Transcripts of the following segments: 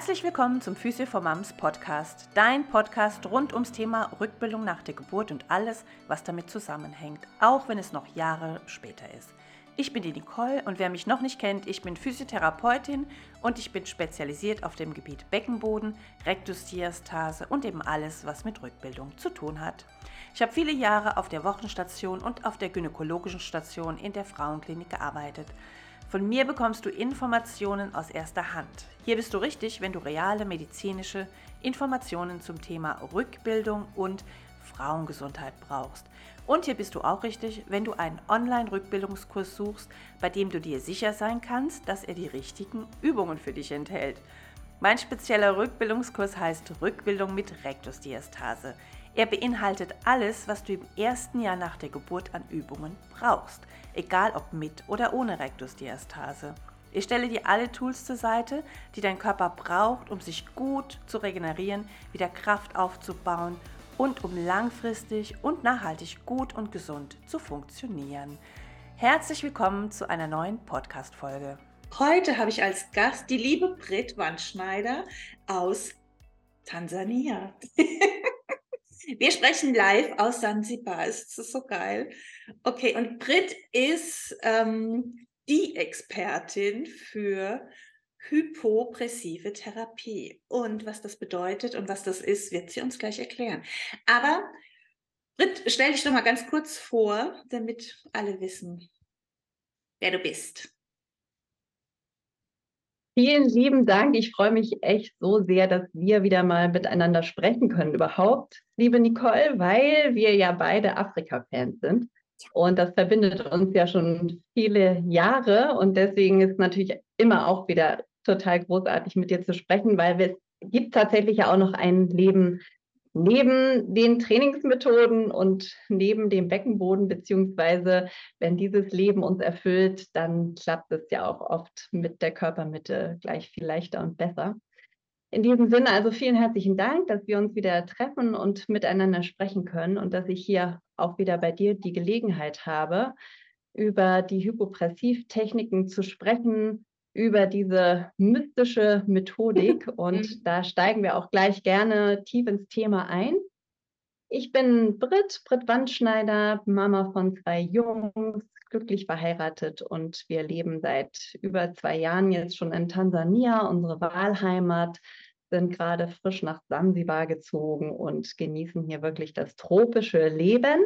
Herzlich willkommen zum Physio for Moms Podcast, dein Podcast rund ums Thema Rückbildung nach der Geburt und alles, was damit zusammenhängt, auch wenn es noch Jahre später ist. Ich bin die Nicole und wer mich noch nicht kennt, ich bin Physiotherapeutin und ich bin spezialisiert auf dem Gebiet Beckenboden, Rektusdiastase und eben alles, was mit Rückbildung zu tun hat. Ich habe viele Jahre auf der Wochenstation und auf der gynäkologischen Station in der Frauenklinik gearbeitet. Von mir bekommst du Informationen aus erster Hand. Hier bist du richtig, wenn du reale medizinische Informationen zum Thema Rückbildung und Frauengesundheit brauchst. Und hier bist du auch richtig, wenn du einen Online-Rückbildungskurs suchst, bei dem du dir sicher sein kannst, dass er die richtigen Übungen für dich enthält. Mein spezieller Rückbildungskurs heißt Rückbildung mit Rektusdiastase. Er beinhaltet alles, was du im ersten Jahr nach der Geburt an Übungen brauchst, egal ob mit oder ohne Rektusdiastase. Ich stelle dir alle Tools zur Seite, die dein Körper braucht, um sich gut zu regenerieren, wieder Kraft aufzubauen und um langfristig und nachhaltig gut und gesund zu funktionieren. Herzlich willkommen zu einer neuen Podcast-Folge. Heute habe ich als Gast die liebe Britt Wandschneider aus Tansania. Wir sprechen live aus Sansibar. Ist so geil? Okay, und Britt ist ähm, die Expertin für hypopressive Therapie. Und was das bedeutet und was das ist, wird sie uns gleich erklären. Aber Britt, stell dich doch mal ganz kurz vor, damit alle wissen, wer du bist. Vielen lieben Dank. Ich freue mich echt so sehr, dass wir wieder mal miteinander sprechen können überhaupt, liebe Nicole, weil wir ja beide Afrika-Fans sind. Und das verbindet uns ja schon viele Jahre. Und deswegen ist natürlich immer auch wieder total großartig, mit dir zu sprechen, weil es gibt tatsächlich ja auch noch ein Leben neben den Trainingsmethoden und neben dem Beckenboden, beziehungsweise wenn dieses Leben uns erfüllt, dann klappt es ja auch oft mit der Körpermitte gleich viel leichter und besser. In diesem Sinne also vielen herzlichen Dank, dass wir uns wieder treffen und miteinander sprechen können und dass ich hier auch wieder bei dir die Gelegenheit habe, über die Hypopressivtechniken zu sprechen, über diese mystische Methodik und mhm. da steigen wir auch gleich gerne tief ins Thema ein. Ich bin Britt, Britt Wandschneider, Mama von zwei Jungs, glücklich verheiratet und wir leben seit über zwei Jahren jetzt schon in Tansania, unsere Wahlheimat, sind gerade frisch nach Sansibar gezogen und genießen hier wirklich das tropische Leben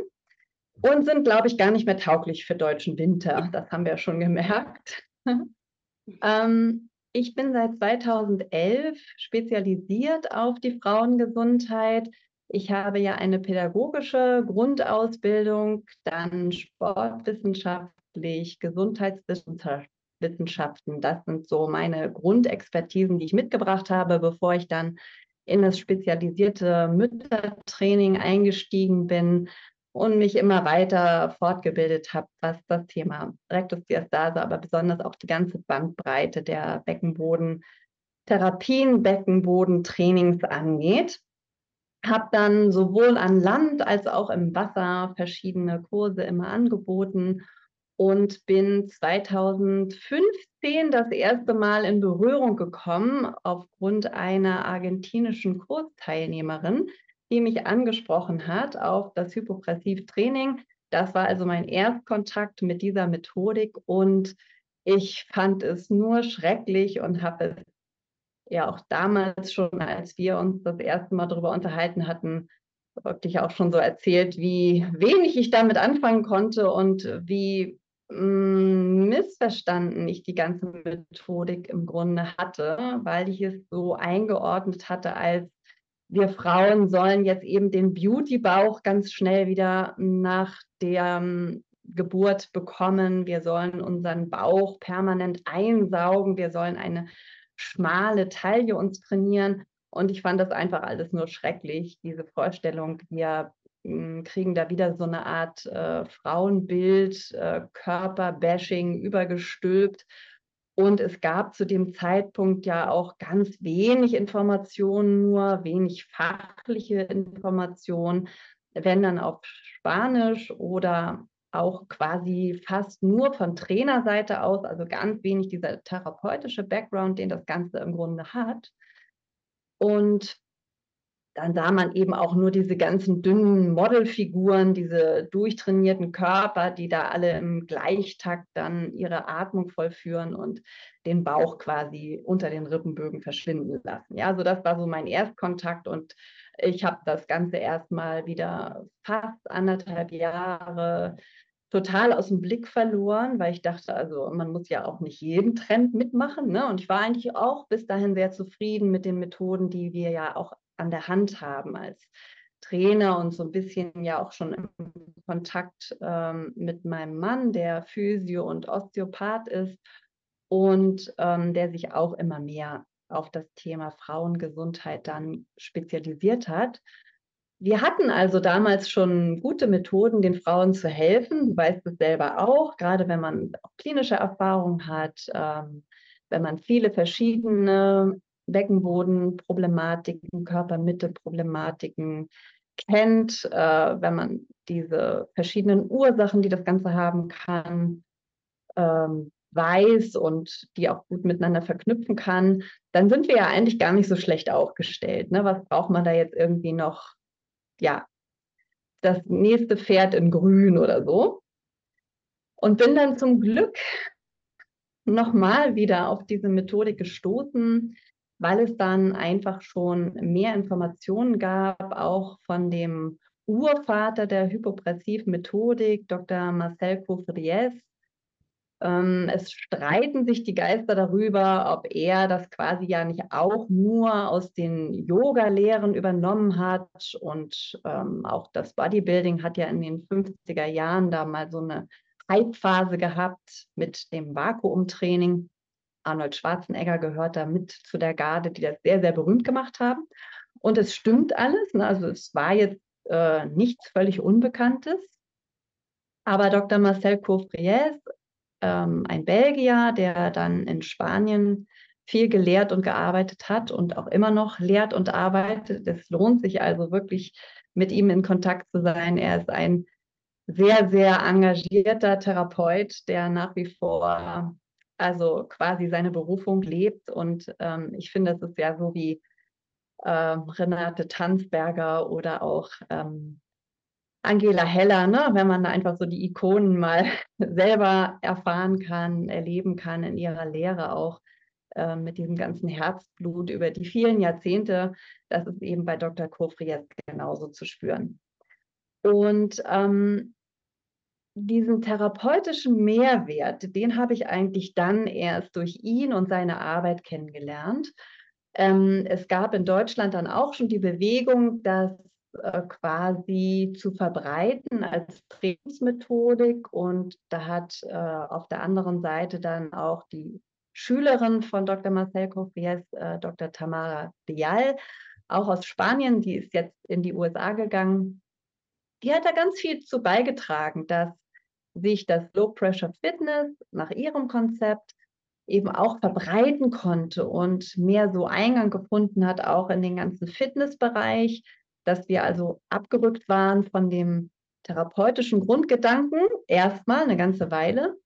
und sind, glaube ich, gar nicht mehr tauglich für deutschen Winter. Das haben wir schon gemerkt. Ähm, ich bin seit 2011 spezialisiert auf die Frauengesundheit. Ich habe ja eine pädagogische Grundausbildung, dann sportwissenschaftlich, Gesundheitswissenschaften. Das sind so meine Grundexpertisen, die ich mitgebracht habe, bevor ich dann in das spezialisierte Müttertraining eingestiegen bin und mich immer weiter fortgebildet habe, was das Thema Rektusdiastase, aber besonders auch die ganze Bandbreite der Beckenbodentherapien, Beckenbodentrainings angeht. Habe dann sowohl an Land als auch im Wasser verschiedene Kurse immer angeboten und bin 2015 das erste Mal in Berührung gekommen aufgrund einer argentinischen Kursteilnehmerin, die mich angesprochen hat auf das Hypopressivtraining. Das war also mein Erstkontakt mit dieser Methodik und ich fand es nur schrecklich und habe es ja auch damals schon, als wir uns das erste Mal darüber unterhalten hatten, wirklich auch schon so erzählt, wie wenig ich damit anfangen konnte und wie mm, missverstanden ich die ganze Methodik im Grunde hatte, weil ich es so eingeordnet hatte als wir Frauen sollen jetzt eben den Beauty-Bauch ganz schnell wieder nach der ähm, Geburt bekommen. Wir sollen unseren Bauch permanent einsaugen. Wir sollen eine schmale Taille uns trainieren. Und ich fand das einfach alles nur schrecklich, diese Vorstellung. Wir hm, kriegen da wieder so eine Art äh, Frauenbild, äh, Körperbashing übergestülpt. Und es gab zu dem Zeitpunkt ja auch ganz wenig Informationen, nur wenig fachliche Informationen, wenn dann auf Spanisch oder auch quasi fast nur von Trainerseite aus, also ganz wenig dieser therapeutische Background, den das Ganze im Grunde hat. Und dann sah man eben auch nur diese ganzen dünnen Modelfiguren, diese durchtrainierten Körper, die da alle im Gleichtakt dann ihre Atmung vollführen und den Bauch quasi unter den Rippenbögen verschwinden lassen. Ja, also das war so mein Erstkontakt und ich habe das Ganze erstmal wieder fast anderthalb Jahre total aus dem Blick verloren, weil ich dachte, also man muss ja auch nicht jeden Trend mitmachen. Ne? Und ich war eigentlich auch bis dahin sehr zufrieden mit den Methoden, die wir ja auch an der Hand haben als Trainer und so ein bisschen ja auch schon im Kontakt ähm, mit meinem Mann, der Physio und Osteopath ist und ähm, der sich auch immer mehr auf das Thema Frauengesundheit dann spezialisiert hat. Wir hatten also damals schon gute Methoden, den Frauen zu helfen. Du weißt es selber auch, gerade wenn man auch klinische Erfahrung hat, ähm, wenn man viele verschiedene Beckenbodenproblematiken, Körpermitteproblematiken kennt, äh, wenn man diese verschiedenen Ursachen, die das Ganze haben kann, ähm, weiß und die auch gut miteinander verknüpfen kann, dann sind wir ja eigentlich gar nicht so schlecht aufgestellt. Ne? Was braucht man da jetzt irgendwie noch? Ja, das nächste Pferd in Grün oder so. Und bin dann zum Glück nochmal wieder auf diese Methodik gestoßen, weil es dann einfach schon mehr Informationen gab, auch von dem Urvater der Hypopressiv-Methodik, Dr. Marcel Coufriez. Ähm, es streiten sich die Geister darüber, ob er das quasi ja nicht auch nur aus den Yoga-Lehren übernommen hat. Und ähm, auch das Bodybuilding hat ja in den 50er Jahren da mal so eine Hype-Phase gehabt mit dem Vakuumtraining. Arnold Schwarzenegger gehört da mit zu der Garde, die das sehr, sehr berühmt gemacht haben. Und es stimmt alles. Ne? Also es war jetzt äh, nichts völlig Unbekanntes. Aber Dr. Marcel Coffriez, ähm, ein Belgier, der dann in Spanien viel gelehrt und gearbeitet hat und auch immer noch lehrt und arbeitet. Es lohnt sich also wirklich, mit ihm in Kontakt zu sein. Er ist ein sehr, sehr engagierter Therapeut, der nach wie vor also quasi seine Berufung lebt. Und ähm, ich finde, das ist ja so wie äh, Renate Tanzberger oder auch ähm, Angela Heller, ne? wenn man da einfach so die Ikonen mal selber erfahren kann, erleben kann in ihrer Lehre auch äh, mit diesem ganzen Herzblut über die vielen Jahrzehnte. Das ist eben bei Dr. Kofri jetzt genauso zu spüren. Und ähm, diesen therapeutischen Mehrwert, den habe ich eigentlich dann erst durch ihn und seine Arbeit kennengelernt. Ähm, es gab in Deutschland dann auch schon die Bewegung, das äh, quasi zu verbreiten als Trainingsmethodik. Und da hat äh, auf der anderen Seite dann auch die Schülerin von Dr. Marcel Cofries, äh, Dr. Tamara Dial, auch aus Spanien, die ist jetzt in die USA gegangen. Die hat da ganz viel zu beigetragen, dass sich das Low Pressure Fitness nach ihrem Konzept eben auch verbreiten konnte und mehr so Eingang gefunden hat, auch in den ganzen Fitnessbereich, dass wir also abgerückt waren von dem therapeutischen Grundgedanken, erstmal eine ganze Weile,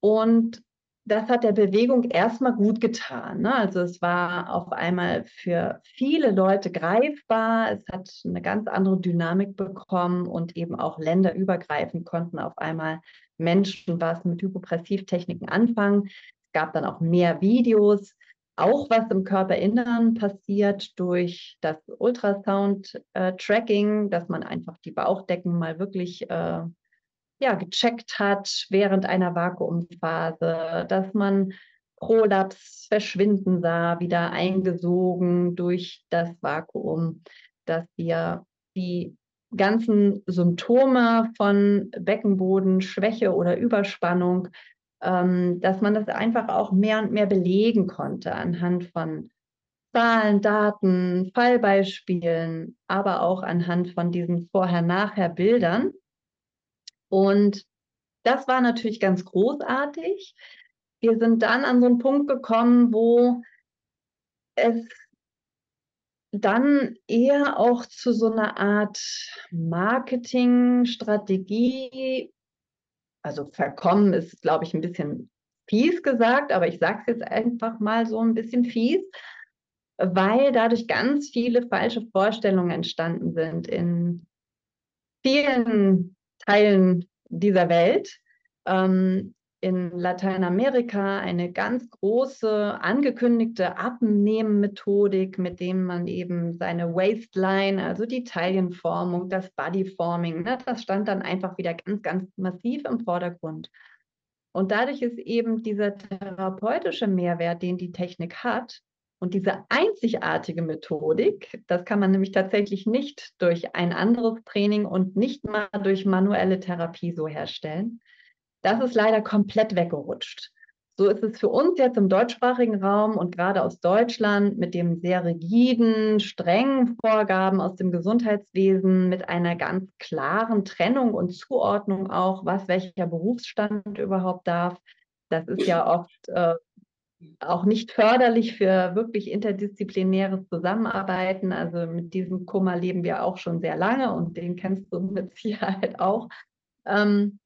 und das hat der Bewegung erstmal gut getan. Ne? Also es war auf einmal für viele Leute greifbar. Es hat eine ganz andere Dynamik bekommen und eben auch länderübergreifend konnten auf einmal Menschen was mit Hypopressivtechniken anfangen. Es gab dann auch mehr Videos, auch was im Körperinneren passiert durch das Ultrasound-Tracking, dass man einfach die Bauchdecken mal wirklich äh, ja, gecheckt hat während einer Vakuumphase, dass man Prolaps verschwinden sah, wieder eingesogen durch das Vakuum, dass wir die ganzen Symptome von Beckenbodenschwäche oder Überspannung, ähm, dass man das einfach auch mehr und mehr belegen konnte anhand von Zahlen, Daten, Fallbeispielen, aber auch anhand von diesen Vorher-Nachher-Bildern. Und das war natürlich ganz großartig. Wir sind dann an so einen Punkt gekommen, wo es dann eher auch zu so einer Art Marketingstrategie, also verkommen ist, glaube ich, ein bisschen fies gesagt, aber ich sage es jetzt einfach mal so ein bisschen fies, weil dadurch ganz viele falsche Vorstellungen entstanden sind in vielen Teilen dieser Welt. Ähm, in Lateinamerika eine ganz große angekündigte Abnehmen-Methodik, mit dem man eben seine Waistline, also die Taillenformung, das Bodyforming, ne, das stand dann einfach wieder ganz, ganz massiv im Vordergrund. Und dadurch ist eben dieser therapeutische Mehrwert, den die Technik hat, und diese einzigartige Methodik, das kann man nämlich tatsächlich nicht durch ein anderes Training und nicht mal durch manuelle Therapie so herstellen. Das ist leider komplett weggerutscht. So ist es für uns jetzt im deutschsprachigen Raum und gerade aus Deutschland mit dem sehr rigiden, strengen Vorgaben aus dem Gesundheitswesen, mit einer ganz klaren Trennung und Zuordnung auch, was welcher Berufsstand überhaupt darf. Das ist ja oft äh, auch nicht förderlich für wirklich interdisziplinäres Zusammenarbeiten. Also mit diesem Kummer leben wir auch schon sehr lange und den kennst du mit Sicherheit auch. Ähm,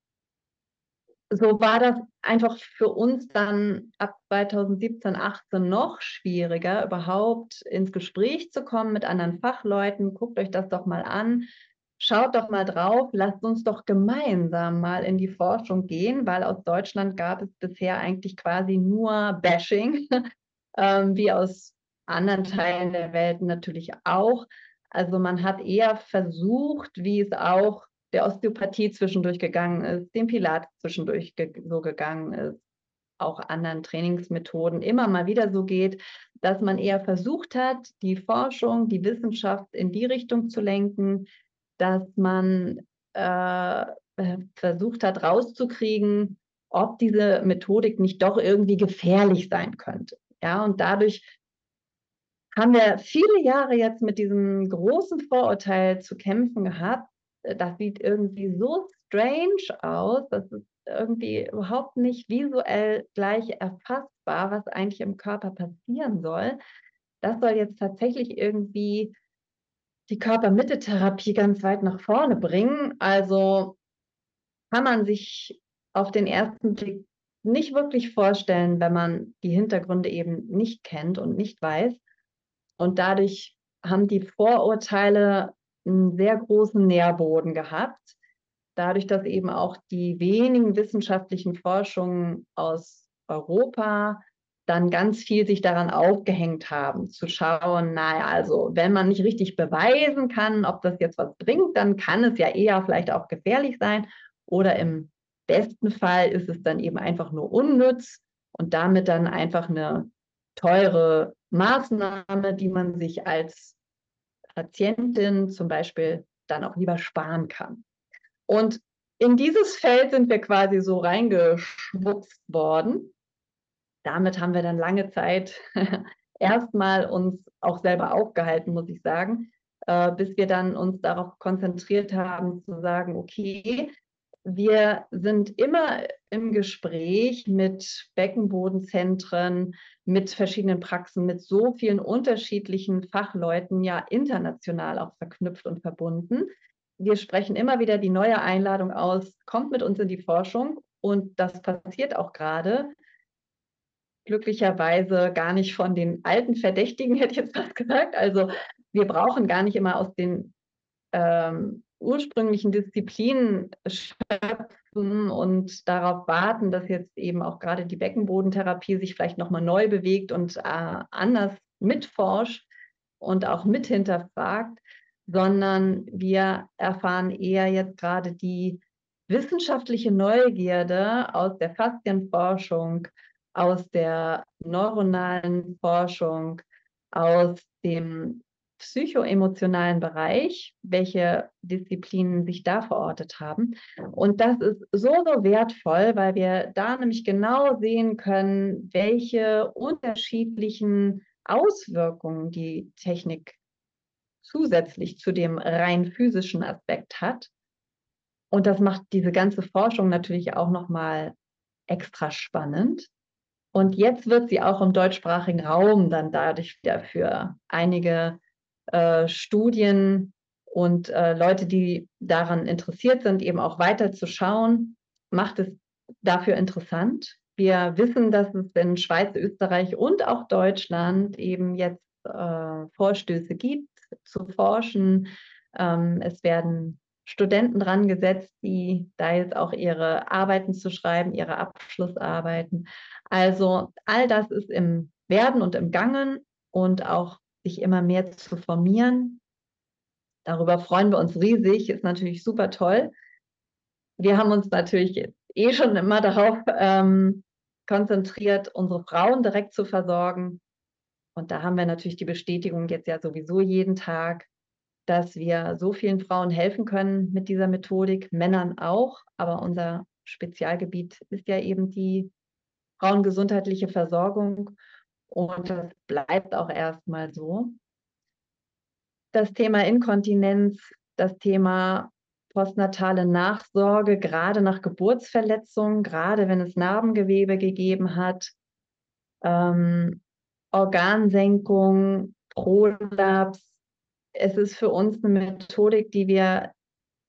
so war das einfach für uns dann ab 2017, 18 noch schwieriger, überhaupt ins Gespräch zu kommen mit anderen Fachleuten. Guckt euch das doch mal an. Schaut doch mal drauf, lasst uns doch gemeinsam mal in die Forschung gehen, weil aus Deutschland gab es bisher eigentlich quasi nur Bashing, ähm, wie aus anderen Teilen der Welt natürlich auch. Also man hat eher versucht, wie es auch der Osteopathie zwischendurch gegangen ist, dem Pilates zwischendurch ge so gegangen ist, auch anderen Trainingsmethoden immer mal wieder so geht, dass man eher versucht hat, die Forschung, die Wissenschaft in die Richtung zu lenken, dass man äh, versucht hat, rauszukriegen, ob diese Methodik nicht doch irgendwie gefährlich sein könnte. Ja, und dadurch haben wir viele Jahre jetzt mit diesem großen Vorurteil zu kämpfen gehabt, äh, das sieht irgendwie so strange aus, das ist irgendwie überhaupt nicht visuell gleich erfassbar, was eigentlich im Körper passieren soll. Das soll jetzt tatsächlich irgendwie die Körpermitte-Therapie ganz weit nach vorne bringen. Also kann man sich auf den ersten Blick nicht wirklich vorstellen, wenn man die Hintergründe eben nicht kennt und nicht weiß. Und dadurch haben die Vorurteile einen sehr großen Nährboden gehabt. Dadurch, dass eben auch die wenigen wissenschaftlichen Forschungen aus Europa dann ganz viel sich daran aufgehängt haben, zu schauen, naja, also wenn man nicht richtig beweisen kann, ob das jetzt was bringt, dann kann es ja eher vielleicht auch gefährlich sein. Oder im besten Fall ist es dann eben einfach nur unnütz und damit dann einfach eine teure Maßnahme, die man sich als Patientin zum Beispiel dann auch lieber sparen kann. Und in dieses Feld sind wir quasi so reingeschwupft worden. Damit haben wir dann lange Zeit erstmal uns auch selber aufgehalten, muss ich sagen, äh, bis wir dann uns darauf konzentriert haben zu sagen, okay, wir sind immer im Gespräch mit Beckenbodenzentren, mit verschiedenen Praxen, mit so vielen unterschiedlichen Fachleuten, ja international auch verknüpft und verbunden. Wir sprechen immer wieder die neue Einladung aus, kommt mit uns in die Forschung und das passiert auch gerade. Glücklicherweise gar nicht von den alten Verdächtigen, hätte ich jetzt fast gesagt. Also wir brauchen gar nicht immer aus den ähm, ursprünglichen Disziplinen schöpfen und darauf warten, dass jetzt eben auch gerade die Beckenbodentherapie sich vielleicht nochmal neu bewegt und äh, anders mitforscht und auch mit hinterfragt, sondern wir erfahren eher jetzt gerade die wissenschaftliche Neugierde aus der Faszienforschung, aus der neuronalen Forschung, aus dem psychoemotionalen Bereich, welche Disziplinen sich da verortet haben. Und das ist so, so wertvoll, weil wir da nämlich genau sehen können, welche unterschiedlichen Auswirkungen die Technik zusätzlich zu dem rein physischen Aspekt hat. Und das macht diese ganze Forschung natürlich auch nochmal extra spannend. Und jetzt wird sie auch im deutschsprachigen Raum dann dadurch wieder für einige äh, Studien und äh, Leute, die daran interessiert sind, eben auch weiter zu schauen, macht es dafür interessant. Wir wissen, dass es in Schweiz, Österreich und auch Deutschland eben jetzt äh, Vorstöße gibt, zu forschen. Ähm, es werden Studenten dran gesetzt, die da jetzt auch ihre Arbeiten zu schreiben, ihre Abschlussarbeiten. Also all das ist im Werden und im Gangen und auch sich immer mehr zu formieren. Darüber freuen wir uns riesig, ist natürlich super toll. Wir haben uns natürlich eh schon immer darauf ähm, konzentriert, unsere Frauen direkt zu versorgen. Und da haben wir natürlich die Bestätigung jetzt ja sowieso jeden Tag, dass wir so vielen Frauen helfen können mit dieser Methodik, Männern auch. Aber unser Spezialgebiet ist ja eben die frauengesundheitliche Versorgung. Und das bleibt auch erstmal so. Das Thema Inkontinenz, das Thema postnatale Nachsorge, gerade nach Geburtsverletzungen, gerade wenn es Narbengewebe gegeben hat, ähm, Organsenkung, Prolaps. Es ist für uns eine Methodik, die wir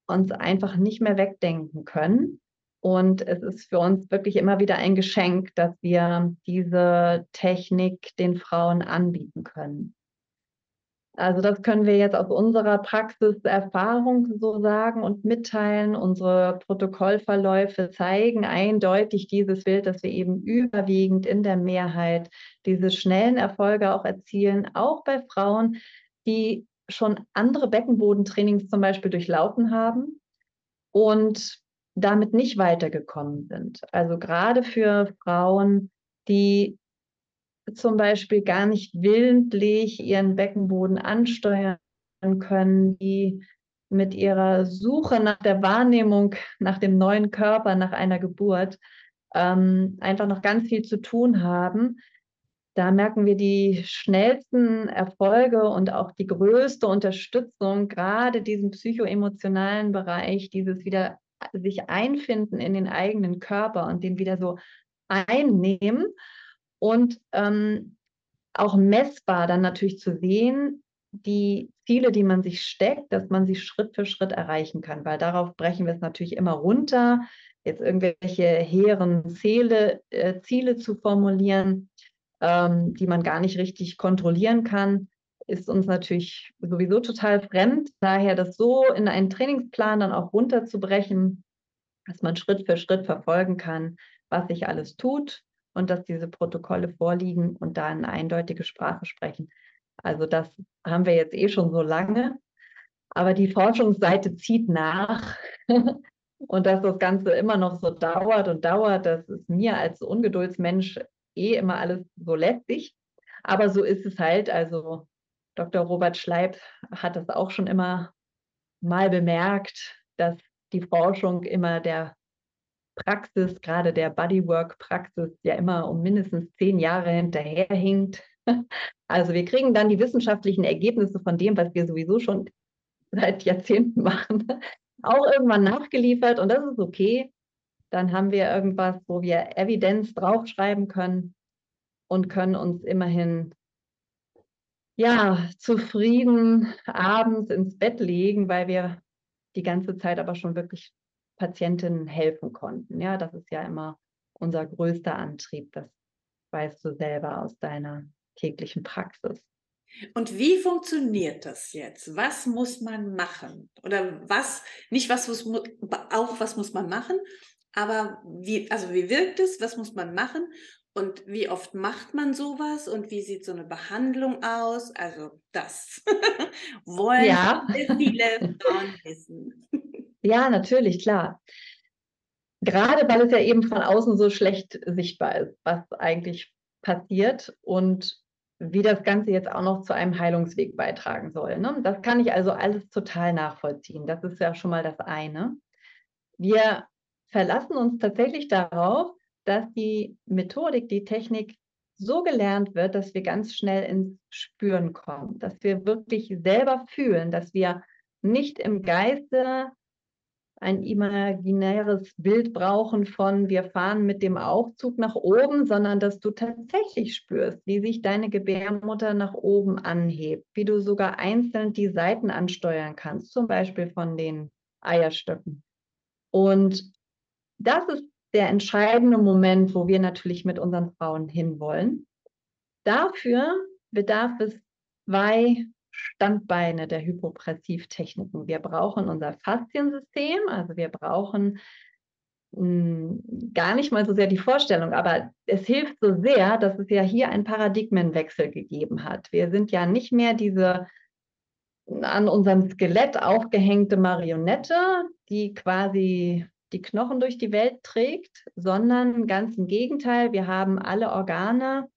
uns einfach nicht mehr wegdenken können. Und es ist für uns wirklich immer wieder ein Geschenk, dass wir diese Technik den Frauen anbieten können. Also das können wir jetzt aus unserer Praxiserfahrung so sagen und mitteilen. Unsere Protokollverläufe zeigen eindeutig dieses Bild, dass wir eben überwiegend in der Mehrheit diese schnellen Erfolge auch erzielen, auch bei Frauen, die schon andere Beckenbodentrainings zum Beispiel durchlaufen haben und damit nicht weitergekommen sind. Also gerade für Frauen, die zum Beispiel gar nicht willentlich ihren Beckenboden ansteuern können, die mit ihrer Suche nach der Wahrnehmung, nach dem neuen Körper, nach einer Geburt ähm, einfach noch ganz viel zu tun haben. Da merken wir die schnellsten Erfolge und auch die größte Unterstützung, gerade diesen psychoemotionalen Bereich, dieses wieder sich einfinden in den eigenen Körper und den wieder so einnehmen und ähm, auch messbar dann natürlich zu sehen, die Ziele, die man sich steckt, dass man sie Schritt für Schritt erreichen kann, weil darauf brechen wir es natürlich immer runter, jetzt irgendwelche hehren Ziele, äh, Ziele zu formulieren, ähm, die man gar nicht richtig kontrollieren kann, ist uns natürlich sowieso total fremd. Daher das so in einen Trainingsplan dann auch runterzubrechen, dass man Schritt für Schritt verfolgen kann, was sich alles tut, und dass diese Protokolle vorliegen und da eine eindeutige Sprache sprechen. Also das haben wir jetzt eh schon so lange. Aber die Forschungsseite zieht nach. und dass das Ganze immer noch so dauert und dauert, das ist mir als Ungeduldsmensch eh immer alles so lästig. Aber so ist es halt. Also Dr. Robert Schleib hat das auch schon immer mal bemerkt, dass die Forschung immer der Praxis, gerade der Bodywork-Praxis, ja immer um mindestens zehn Jahre hinterherhinkt. Also wir kriegen dann die wissenschaftlichen Ergebnisse von dem, was wir sowieso schon seit Jahrzehnten machen, auch irgendwann nachgeliefert und das ist okay. Dann haben wir irgendwas, wo wir Evidenz draufschreiben können und können uns immerhin ja zufrieden abends ins Bett legen, weil wir die ganze Zeit aber schon wirklich Patientinnen helfen konnten. Ja, das ist ja immer unser größter Antrieb. Das weißt du selber aus deiner täglichen Praxis. Und wie funktioniert das jetzt? Was muss man machen? Oder was, nicht was muss, auch was muss man machen, aber wie, also wie wirkt es? Was muss man machen? Und wie oft macht man sowas? Und wie sieht so eine Behandlung aus? Also das wollen ja. viele Frauen wissen. Ja, natürlich, klar. Gerade weil es ja eben von außen so schlecht sichtbar ist, was eigentlich passiert und wie das Ganze jetzt auch noch zu einem Heilungsweg beitragen soll. Ne? Das kann ich also alles total nachvollziehen. Das ist ja schon mal das eine. Wir verlassen uns tatsächlich darauf, dass die Methodik, die Technik so gelernt wird, dass wir ganz schnell ins Spüren kommen, dass wir wirklich selber fühlen, dass wir nicht im Geiste ein imaginäres Bild brauchen von wir fahren mit dem Aufzug nach oben, sondern dass du tatsächlich spürst, wie sich deine Gebärmutter nach oben anhebt, wie du sogar einzeln die Seiten ansteuern kannst, zum Beispiel von den Eierstöcken. Und das ist der entscheidende Moment, wo wir natürlich mit unseren Frauen hinwollen. Dafür bedarf es zwei Standbeine der Hypopressivtechniken. Wir brauchen unser Fasziensystem, also wir brauchen hm, gar nicht mal so sehr die Vorstellung, aber es hilft so sehr, dass es ja hier einen Paradigmenwechsel gegeben hat. Wir sind ja nicht mehr diese an unserem Skelett aufgehängte Marionette, die quasi die Knochen durch die Welt trägt, sondern ganz im Gegenteil, wir haben alle Organe,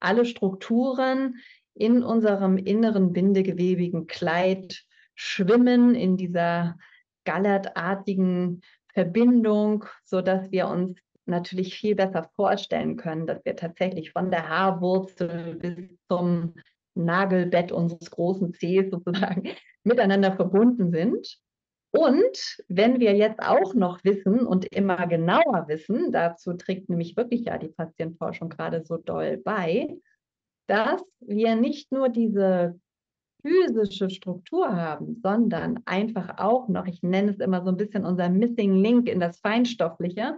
alle Strukturen in unserem inneren bindegewebigen Kleid schwimmen in dieser gallertartigen Verbindung, sodass wir uns natürlich viel besser vorstellen können, dass wir tatsächlich von der Haarwurzel bis zum Nagelbett unseres großen Zehs sozusagen miteinander verbunden sind. Und wenn wir jetzt auch noch wissen und immer genauer wissen, dazu trägt nämlich wirklich ja die Patientenforschung gerade so doll bei, dass wir nicht nur diese physische Struktur haben, sondern einfach auch noch, ich nenne es immer so ein bisschen unser Missing Link in das Feinstoffliche,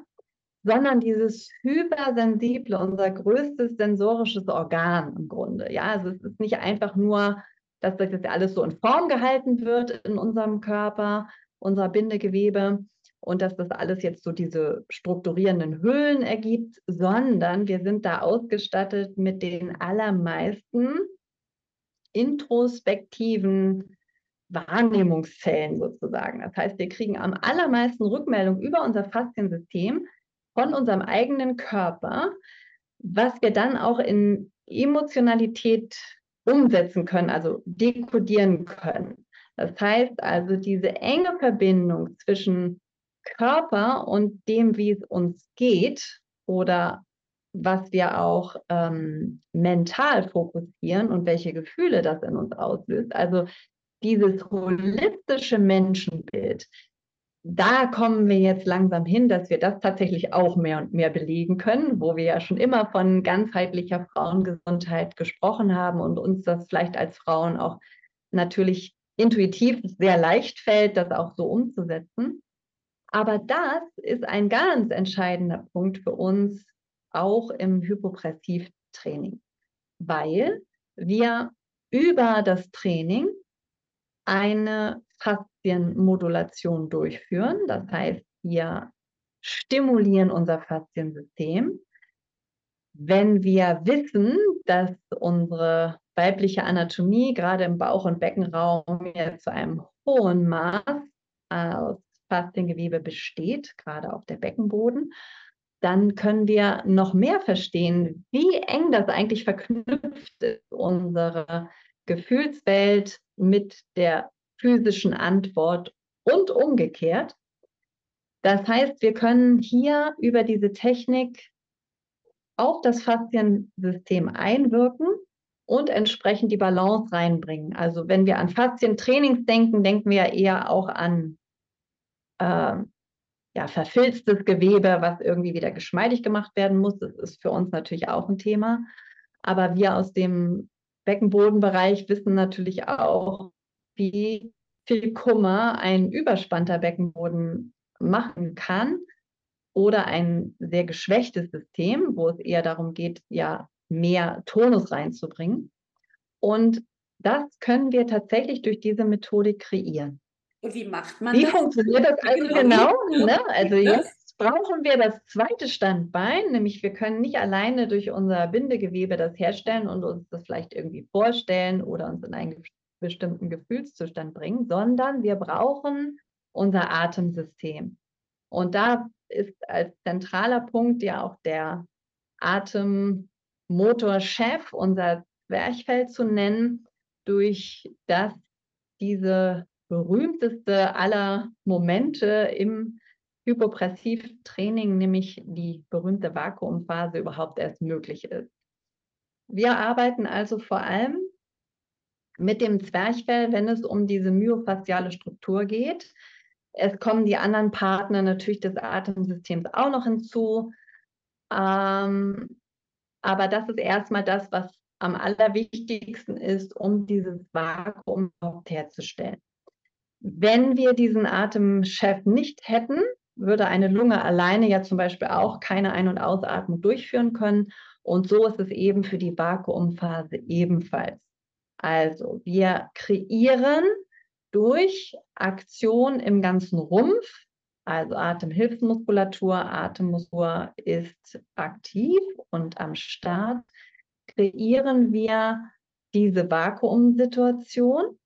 sondern dieses hypersensible, unser größtes sensorisches Organ im Grunde. Ja, also es ist nicht einfach nur, dass das jetzt alles so in Form gehalten wird in unserem Körper, unser Bindegewebe und dass das alles jetzt so diese strukturierenden Hüllen ergibt, sondern wir sind da ausgestattet mit den allermeisten introspektiven Wahrnehmungszellen sozusagen. Das heißt, wir kriegen am allermeisten Rückmeldung über unser Fasziensystem von unserem eigenen Körper, was wir dann auch in Emotionalität umsetzen können, also dekodieren können. Das heißt also, diese enge Verbindung zwischen Körper und dem, wie es uns geht oder was wir auch ähm, mental fokussieren und welche Gefühle das in uns auslöst. Also dieses holistische Menschenbild, da kommen wir jetzt langsam hin, dass wir das tatsächlich auch mehr und mehr belegen können, wo wir ja schon immer von ganzheitlicher Frauengesundheit gesprochen haben und uns das vielleicht als Frauen auch natürlich intuitiv sehr leicht fällt, das auch so umzusetzen. Aber das ist ein ganz entscheidender Punkt für uns auch im Hypopressivtraining, weil wir über das Training eine Faszienmodulation durchführen. Das heißt, wir stimulieren unser Fasziensystem. Wenn wir wissen, dass unsere weibliche Anatomie gerade im Bauch- und Beckenraum zu einem hohen Maß aus Fasziengewebe besteht, gerade auf der Beckenboden, dann können wir noch mehr verstehen, wie eng das eigentlich verknüpft ist, unsere Gefühlswelt mit der physischen Antwort und umgekehrt. Das heißt, wir können hier über diese Technik auf das Fasziensystem einwirken und entsprechend die Balance reinbringen. Also wenn wir an Faszientrainings denken, denken wir eher auch an äh, ja, verfilztes Gewebe, was irgendwie wieder geschmeidig gemacht werden muss. Das ist für uns natürlich auch ein Thema. Aber wir aus dem Beckenbodenbereich wissen natürlich auch, wie viel Kummer ein überspannter Beckenboden machen kann oder ein sehr geschwächtes System, wo es eher darum geht, ja, mehr Tonus reinzubringen. Und das können wir tatsächlich durch diese Methodik kreieren. Und wie macht man wie das? Wie funktioniert das also genau? Ne? Also jetzt brauchen wir das zweite Standbein, nämlich wir können nicht alleine durch unser Bindegewebe das herstellen und uns das vielleicht irgendwie vorstellen oder uns in einen bestimmten Gefühlszustand bringen, sondern wir brauchen unser Atemsystem. Und da ist als zentraler Punkt ja auch der Atemmotorchef, unser Zwerchfell zu nennen, durch das diese berühmteste aller Momente im Hypopressivtraining, nämlich die berühmte Vakuumphase, überhaupt erst möglich ist. Wir arbeiten also vor allem mit dem Zwerchfell, wenn es um diese myofasziale Struktur geht. Es kommen die anderen Partner natürlich des Atemsystems auch noch hinzu. Ähm, aber das ist erstmal das, was am allerwichtigsten ist, um dieses Vakuum herzustellen. Wenn wir diesen Atemchef nicht hätten, würde eine Lunge alleine ja zum Beispiel auch keine Ein- und Ausatmung durchführen können. Und so ist es eben für die Vakuumphase ebenfalls. Also wir kreieren durch Aktion im ganzen Rumpf, also Atemhilfsmuskulatur, Atemmuskulatur ist aktiv und am Start, kreieren wir diese Vakuumsituation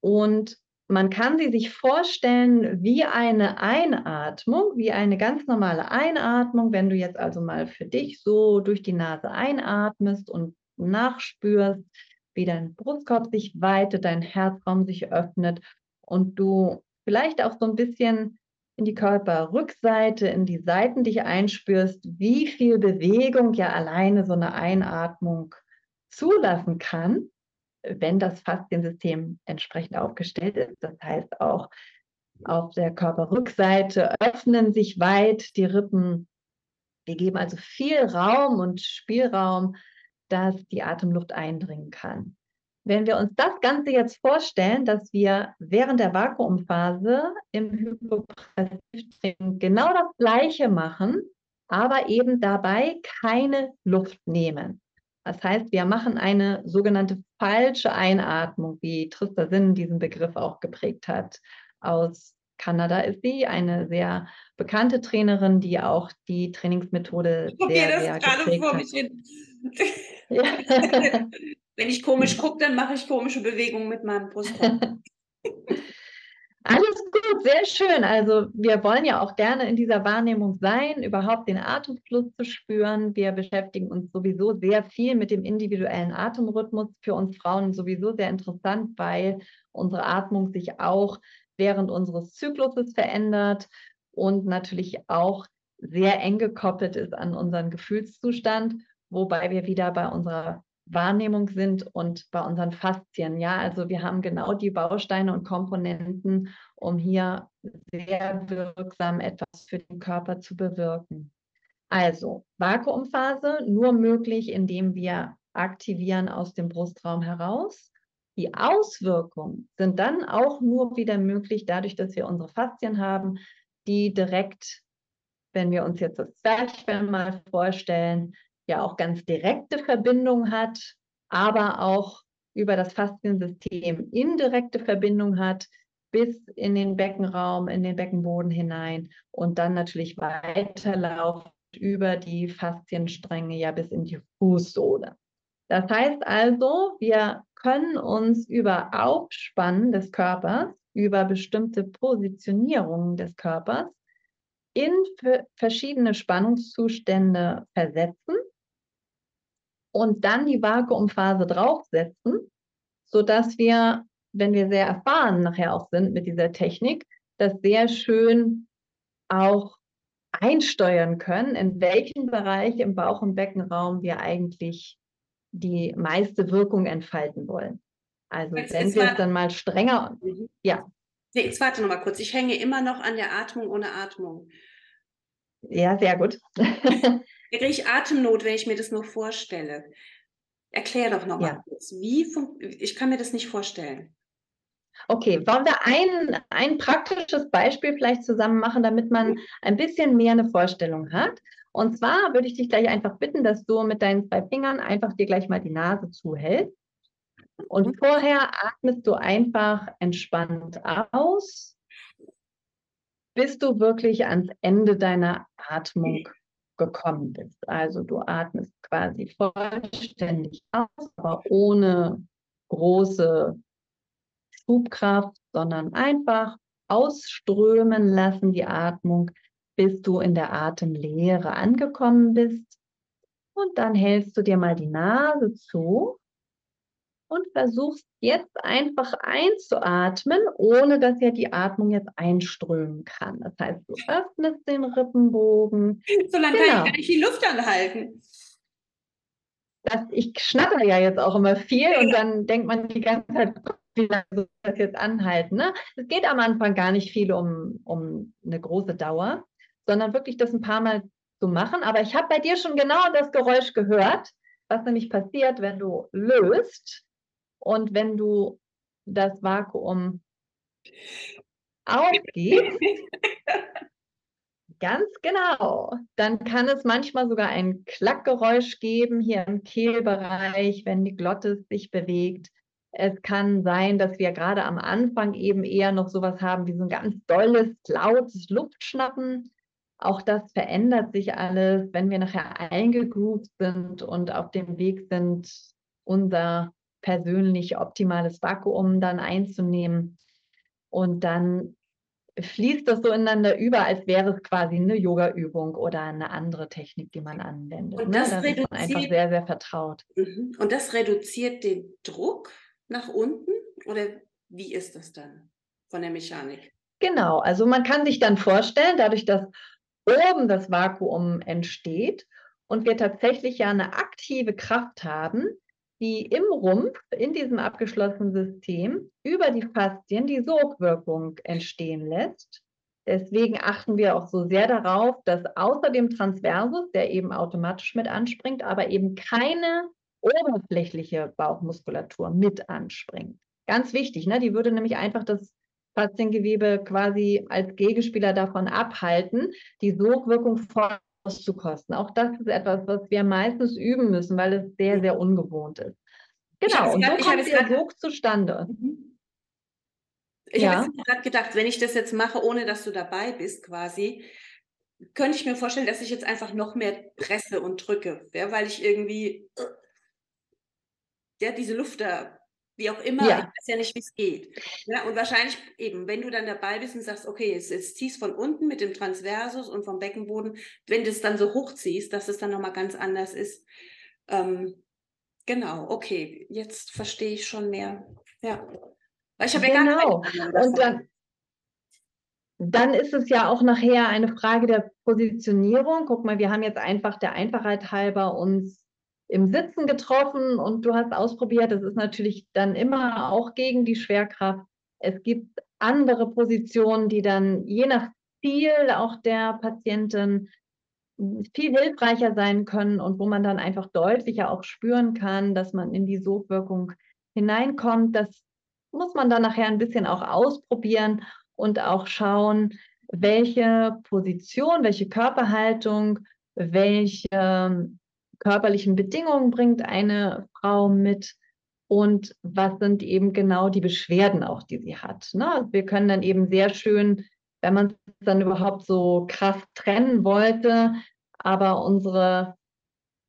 und man kann sie sich vorstellen wie eine Einatmung, wie eine ganz normale Einatmung. Wenn du jetzt also mal für dich so durch die Nase einatmest und nachspürst, wie dein Brustkorb sich weitet, dein Herzraum sich öffnet und du vielleicht auch so ein bisschen in die Körperrückseite, in die Seiten dich einspürst, wie viel Bewegung ja alleine so eine Einatmung zulassen kann, wenn das Fasziensystem entsprechend aufgestellt ist. Das heißt auch auf der Körperrückseite öffnen sich weit die Rippen. Wir geben also viel Raum und Spielraum dass die Atemluft eindringen kann. Wenn wir uns das Ganze jetzt vorstellen, dass wir während der Vakuumphase im Hypopressivtraining genau das Gleiche machen, aber eben dabei keine Luft nehmen. Das heißt, wir machen eine sogenannte falsche Einatmung, wie Trista Sinn diesen Begriff auch geprägt hat. Aus Kanada ist sie, eine sehr bekannte Trainerin, die auch die Trainingsmethode ich sehr, das sehr gerade vor hat. Mich hin. Ja. Wenn ich komisch gucke, dann mache ich komische Bewegungen mit meinem Brustkorb. Alles gut, sehr schön. Also wir wollen ja auch gerne in dieser Wahrnehmung sein, überhaupt den Atemfluss zu spüren. Wir beschäftigen uns sowieso sehr viel mit dem individuellen Atemrhythmus. Für uns Frauen sowieso sehr interessant, weil unsere Atmung sich auch während unseres Zykluses verändert und natürlich auch sehr eng gekoppelt ist an unseren Gefühlszustand wobei wir wieder bei unserer Wahrnehmung sind und bei unseren Faszien. Ja, also wir haben genau die Bausteine und Komponenten, um hier sehr wirksam etwas für den Körper zu bewirken. Also Vakuumphase nur möglich, indem wir aktivieren aus dem Brustraum heraus. Die Auswirkungen sind dann auch nur wieder möglich, dadurch, dass wir unsere Faszien haben, die direkt, wenn wir uns jetzt das Zwerchfell mal vorstellen, ja auch ganz direkte Verbindung hat, aber auch über das Fasziensystem indirekte Verbindung hat bis in den Beckenraum, in den Beckenboden hinein und dann natürlich weiterlauft über die Faszienstränge ja bis in die Fußsohle. Das heißt also, wir können uns über Aufspannen des Körpers, über bestimmte Positionierungen des Körpers in verschiedene Spannungszustände versetzen und dann die Vakuumphase draufsetzen, sodass wir, wenn wir sehr erfahren nachher auch sind mit dieser Technik, das sehr schön auch einsteuern können, in welchem Bereich im Bauch- und Beckenraum wir eigentlich die meiste Wirkung entfalten wollen. Also jetzt, wenn jetzt wir es dann mal strenger, ja. Nee, jetzt warte noch mal kurz. Ich hänge immer noch an der Atmung ohne Atmung. Ja, sehr gut. Da kriege ich Atemnot, wenn ich mir das nur vorstelle. Erklär doch noch ja. kurz. Wie ich kann mir das nicht vorstellen. Okay, wollen wir ein, ein praktisches Beispiel vielleicht zusammen machen, damit man ein bisschen mehr eine Vorstellung hat? Und zwar würde ich dich gleich einfach bitten, dass du mit deinen zwei Fingern einfach dir gleich mal die Nase zuhältst. Und mhm. vorher atmest du einfach entspannt aus, bis du wirklich ans Ende deiner Atmung gekommen bist. Also du atmest quasi vollständig aus, aber ohne große Schubkraft, sondern einfach ausströmen lassen die Atmung, bis du in der Atemlehre angekommen bist. Und dann hältst du dir mal die Nase zu und versuchst jetzt einfach einzuatmen, ohne dass ja die Atmung jetzt einströmen kann. Das heißt, du öffnest den Rippenbogen. Solange genau. kann ich gar nicht die Luft anhalten. Das, ich schnatter ja jetzt auch immer viel ja. und dann denkt man die ganze Zeit, wie lange soll das jetzt anhalten? Ne? Es geht am Anfang gar nicht viel um, um eine große Dauer, sondern wirklich das ein paar Mal zu machen. Aber ich habe bei dir schon genau das Geräusch gehört, was nämlich passiert, wenn du löst und wenn du das Vakuum aufgibst, ganz genau, dann kann es manchmal sogar ein Klackgeräusch geben hier im Kehlbereich, wenn die Glotte sich bewegt. Es kann sein, dass wir gerade am Anfang eben eher noch sowas haben wie so ein ganz dolles, lautes Luftschnappen. Auch das verändert sich alles, wenn wir nachher eingegroovt sind und auf dem Weg sind, unser persönlich optimales Vakuum dann einzunehmen. Und dann fließt das so ineinander über, als wäre es quasi eine Yoga-Übung oder eine andere Technik, die man anwendet. Und ne? das das ist man einfach sehr, sehr vertraut. Mhm. Und das reduziert den Druck nach unten oder wie ist das dann von der Mechanik? Genau, also man kann sich dann vorstellen, dadurch, dass oben das Vakuum entsteht und wir tatsächlich ja eine aktive Kraft haben, die im Rumpf, in diesem abgeschlossenen System, über die Faszien die Sogwirkung entstehen lässt. Deswegen achten wir auch so sehr darauf, dass außer dem Transversus, der eben automatisch mit anspringt, aber eben keine oberflächliche Bauchmuskulatur mit anspringt. Ganz wichtig, ne? die würde nämlich einfach das Fasziengewebe quasi als Gegenspieler davon abhalten, die Sogwirkung auszukosten. Auch das ist etwas, was wir meistens üben müssen, weil es sehr, sehr ungewohnt ist. Genau, und so kommt der Sog zustande. Mhm. Ich ja. habe gerade gedacht, wenn ich das jetzt mache, ohne dass du dabei bist quasi, könnte ich mir vorstellen, dass ich jetzt einfach noch mehr presse und drücke, ja, weil ich irgendwie ja, diese Luft da, wie auch immer, ja. ich weiß ja nicht, wie es geht. Ja, und wahrscheinlich eben, wenn du dann dabei bist und sagst, okay, jetzt, jetzt ziehst von unten mit dem Transversus und vom Beckenboden, wenn du es dann so hochziehst, dass es dann nochmal ganz anders ist. Ähm, genau, okay, jetzt verstehe ich schon mehr. Ja. Weil ich habe genau. ja gar keine genau. Und dann, dann ist es ja auch nachher eine Frage der Positionierung. Guck mal, wir haben jetzt einfach der Einfachheit halber uns im Sitzen getroffen und du hast ausprobiert. Das ist natürlich dann immer auch gegen die Schwerkraft. Es gibt andere Positionen, die dann je nach Ziel auch der Patientin viel hilfreicher sein können und wo man dann einfach deutlicher auch spüren kann, dass man in die Sogwirkung hineinkommt. Das muss man dann nachher ein bisschen auch ausprobieren und auch schauen, welche Position, welche Körperhaltung, welche körperlichen Bedingungen bringt eine Frau mit und was sind eben genau die Beschwerden auch, die sie hat. Ne? Wir können dann eben sehr schön, wenn man es dann überhaupt so krass trennen wollte, aber unsere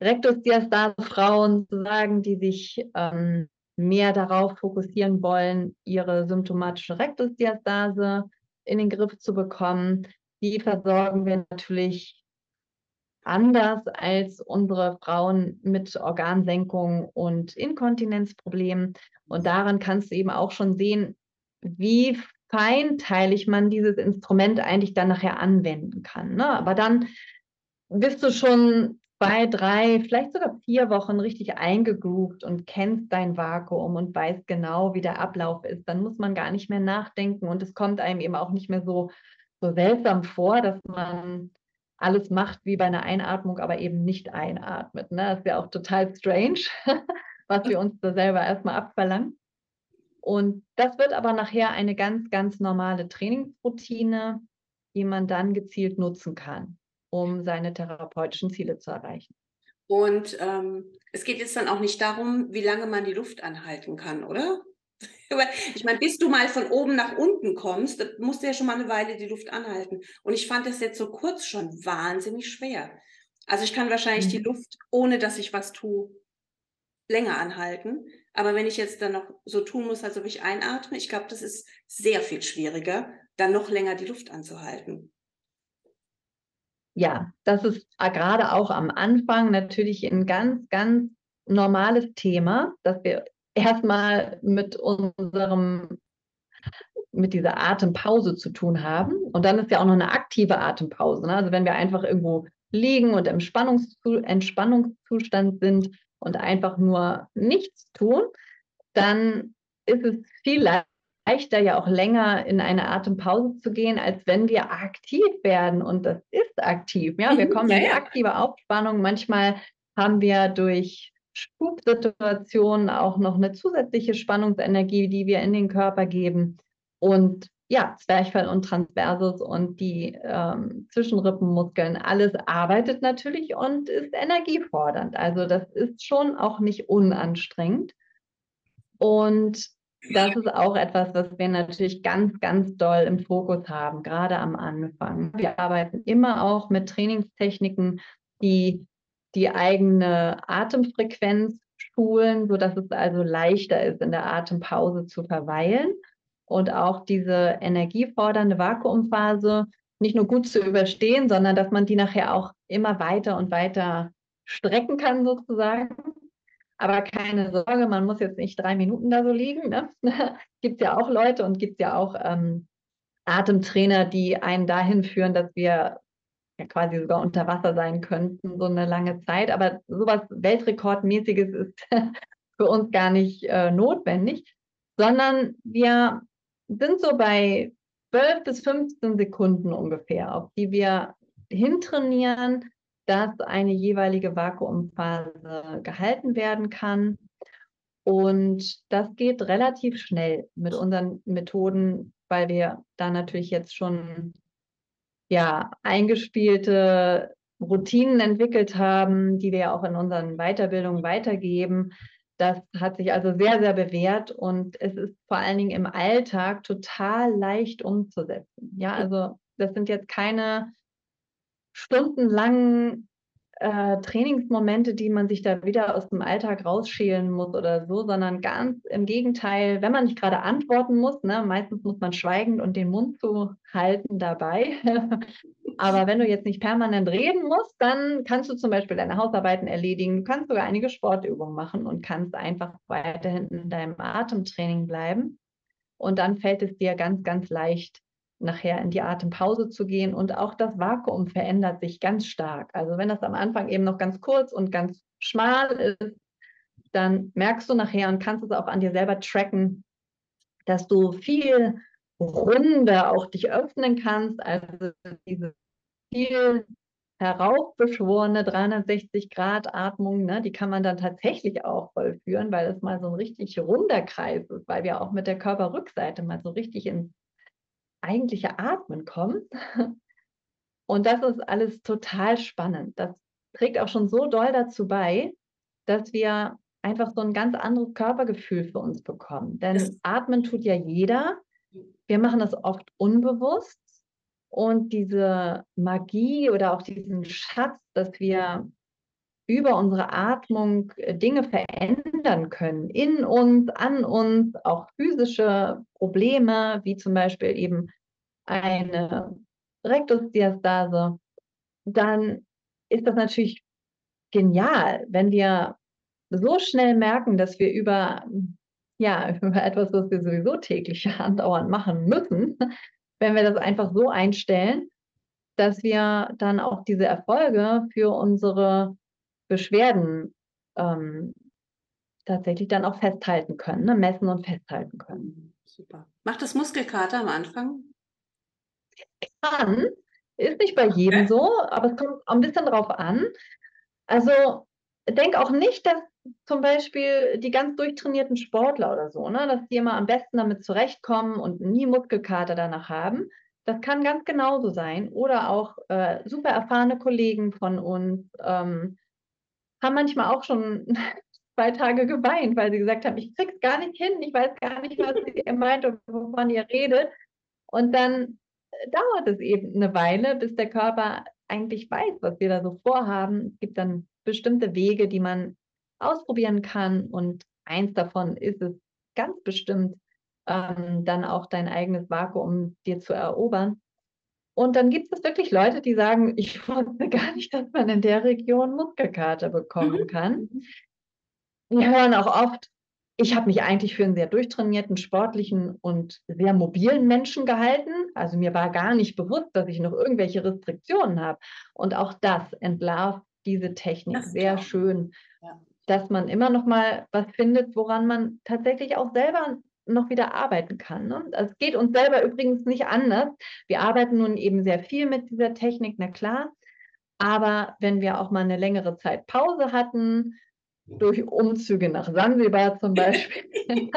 Rektusdiastase-Frauen sagen, die sich ähm, mehr darauf fokussieren wollen, ihre symptomatische Rektusdiastase in den Griff zu bekommen, die versorgen wir natürlich anders als unsere Frauen mit Organsenkung und Inkontinenzproblemen. Und daran kannst du eben auch schon sehen, wie feinteilig man dieses Instrument eigentlich dann nachher anwenden kann. Ne? Aber dann bist du schon zwei, drei, vielleicht sogar vier Wochen richtig eingegroovt und kennst dein Vakuum und weißt genau, wie der Ablauf ist. Dann muss man gar nicht mehr nachdenken und es kommt einem eben auch nicht mehr so, so seltsam vor, dass man alles macht wie bei einer Einatmung, aber eben nicht einatmet. Ne? Das ja auch total strange, was wir uns da selber erstmal abverlangen. Und das wird aber nachher eine ganz, ganz normale Trainingsroutine, die man dann gezielt nutzen kann, um seine therapeutischen Ziele zu erreichen. Und ähm, es geht jetzt dann auch nicht darum, wie lange man die Luft anhalten kann, oder? Ich meine, bis du mal von oben nach unten kommst, musst du ja schon mal eine Weile die Luft anhalten. Und ich fand das jetzt so kurz schon wahnsinnig schwer. Also ich kann wahrscheinlich mhm. die Luft, ohne dass ich was tue, länger anhalten. Aber wenn ich jetzt dann noch so tun muss, als ob ich einatme, ich glaube, das ist sehr viel schwieriger, dann noch länger die Luft anzuhalten. Ja, das ist gerade auch am Anfang natürlich ein ganz, ganz normales Thema, dass wir erstmal mit unserem mit dieser Atempause zu tun haben. Und dann ist ja auch noch eine aktive Atempause. Ne? Also wenn wir einfach irgendwo liegen und im Entspannungszustand sind und einfach nur nichts tun, dann ist es viel leichter, ja auch länger in eine Atempause zu gehen, als wenn wir aktiv werden. Und das ist aktiv. Ja, wir mhm, kommen in die aktive Aufspannung. Manchmal haben wir durch Schubsituationen auch noch eine zusätzliche Spannungsenergie, die wir in den Körper geben. Und ja, Zwerchfell und Transversus und die ähm, Zwischenrippenmuskeln, alles arbeitet natürlich und ist energiefordernd. Also das ist schon auch nicht unanstrengend. Und das ist auch etwas, was wir natürlich ganz, ganz doll im Fokus haben, gerade am Anfang. Wir arbeiten immer auch mit Trainingstechniken, die die eigene Atemfrequenz schulen, sodass es also leichter ist, in der Atempause zu verweilen und auch diese energiefordernde Vakuumphase nicht nur gut zu überstehen, sondern dass man die nachher auch immer weiter und weiter strecken kann sozusagen. Aber keine Sorge, man muss jetzt nicht drei Minuten da so liegen. Ne? gibt ja auch Leute und gibt ja auch ähm, Atemtrainer, die einen dahin führen, dass wir quasi sogar unter Wasser sein könnten, so eine lange Zeit. Aber sowas Weltrekordmäßiges ist für uns gar nicht äh, notwendig, sondern wir sind so bei 12 bis 15 Sekunden ungefähr, auf die wir hintrainieren, dass eine jeweilige Vakuumphase gehalten werden kann. Und das geht relativ schnell mit unseren Methoden, weil wir da natürlich jetzt schon ja, eingespielte Routinen entwickelt haben, die wir auch in unseren Weiterbildungen weitergeben. Das hat sich also sehr, sehr bewährt und es ist vor allen Dingen im Alltag total leicht umzusetzen. Ja, also das sind jetzt keine stundenlangen äh, Trainingsmomente, die man sich da wieder aus dem Alltag rausschälen muss oder so, sondern ganz im Gegenteil, wenn man nicht gerade antworten muss, ne, meistens muss man schweigend und den Mund zu halten dabei. Aber wenn du jetzt nicht permanent reden musst, dann kannst du zum Beispiel deine Hausarbeiten erledigen, du kannst sogar einige Sportübungen machen und kannst einfach weiterhin in deinem Atemtraining bleiben. Und dann fällt es dir ganz, ganz leicht, nachher in die Atempause zu gehen. Und auch das Vakuum verändert sich ganz stark. Also wenn das am Anfang eben noch ganz kurz und ganz schmal ist, dann merkst du nachher und kannst es auch an dir selber tracken, dass du viel runder auch dich öffnen kannst. Also diese viel heraufbeschworene 360-Grad-Atmung, ne, die kann man dann tatsächlich auch vollführen, weil es mal so ein richtig runder Kreis ist, weil wir auch mit der Körperrückseite mal so richtig ins eigentliche Atmen kommt. Und das ist alles total spannend. Das trägt auch schon so doll dazu bei, dass wir einfach so ein ganz anderes Körpergefühl für uns bekommen. Denn das Atmen tut ja jeder. Wir machen das oft unbewusst. Und diese Magie oder auch diesen Schatz, dass wir über unsere Atmung äh, Dinge verändern können, in uns, an uns, auch physische Probleme, wie zum Beispiel eben eine Rektusdiastase, dann ist das natürlich genial, wenn wir so schnell merken, dass wir über, ja, über etwas, was wir sowieso täglich andauernd machen müssen, wenn wir das einfach so einstellen, dass wir dann auch diese Erfolge für unsere Beschwerden ähm, tatsächlich dann auch festhalten können, ne? messen und festhalten können. Super. Macht das Muskelkater am Anfang? Kann, ist nicht bei jedem okay. so, aber es kommt ein bisschen drauf an. Also denk auch nicht, dass zum Beispiel die ganz durchtrainierten Sportler oder so, ne, dass die immer am besten damit zurechtkommen und nie Muskelkater danach haben. Das kann ganz genauso sein. Oder auch äh, super erfahrene Kollegen von uns, ähm, haben manchmal auch schon zwei Tage geweint, weil sie gesagt haben, ich krieg's gar nicht hin, ich weiß gar nicht, was ihr meint und wovon ihr redet. Und dann äh, dauert es eben eine Weile, bis der Körper eigentlich weiß, was wir da so vorhaben. Es gibt dann bestimmte Wege, die man ausprobieren kann. Und eins davon ist es ganz bestimmt, ähm, dann auch dein eigenes Vakuum dir zu erobern. Und dann gibt es wirklich Leute, die sagen, ich wusste gar nicht, dass man in der Region Muskelkater bekommen mhm. kann. Wir hören auch oft, ich habe mich eigentlich für einen sehr durchtrainierten, sportlichen und sehr mobilen Menschen gehalten. Also mir war gar nicht bewusst, dass ich noch irgendwelche Restriktionen habe. Und auch das entlarvt diese Technik sehr toll. schön, ja. dass man immer noch mal was findet, woran man tatsächlich auch selber noch wieder arbeiten kann. Ne? Geht uns selber übrigens nicht anders. Wir arbeiten nun eben sehr viel mit dieser Technik, na klar. Aber wenn wir auch mal eine längere Zeit Pause hatten, durch Umzüge nach Sansibar zum Beispiel,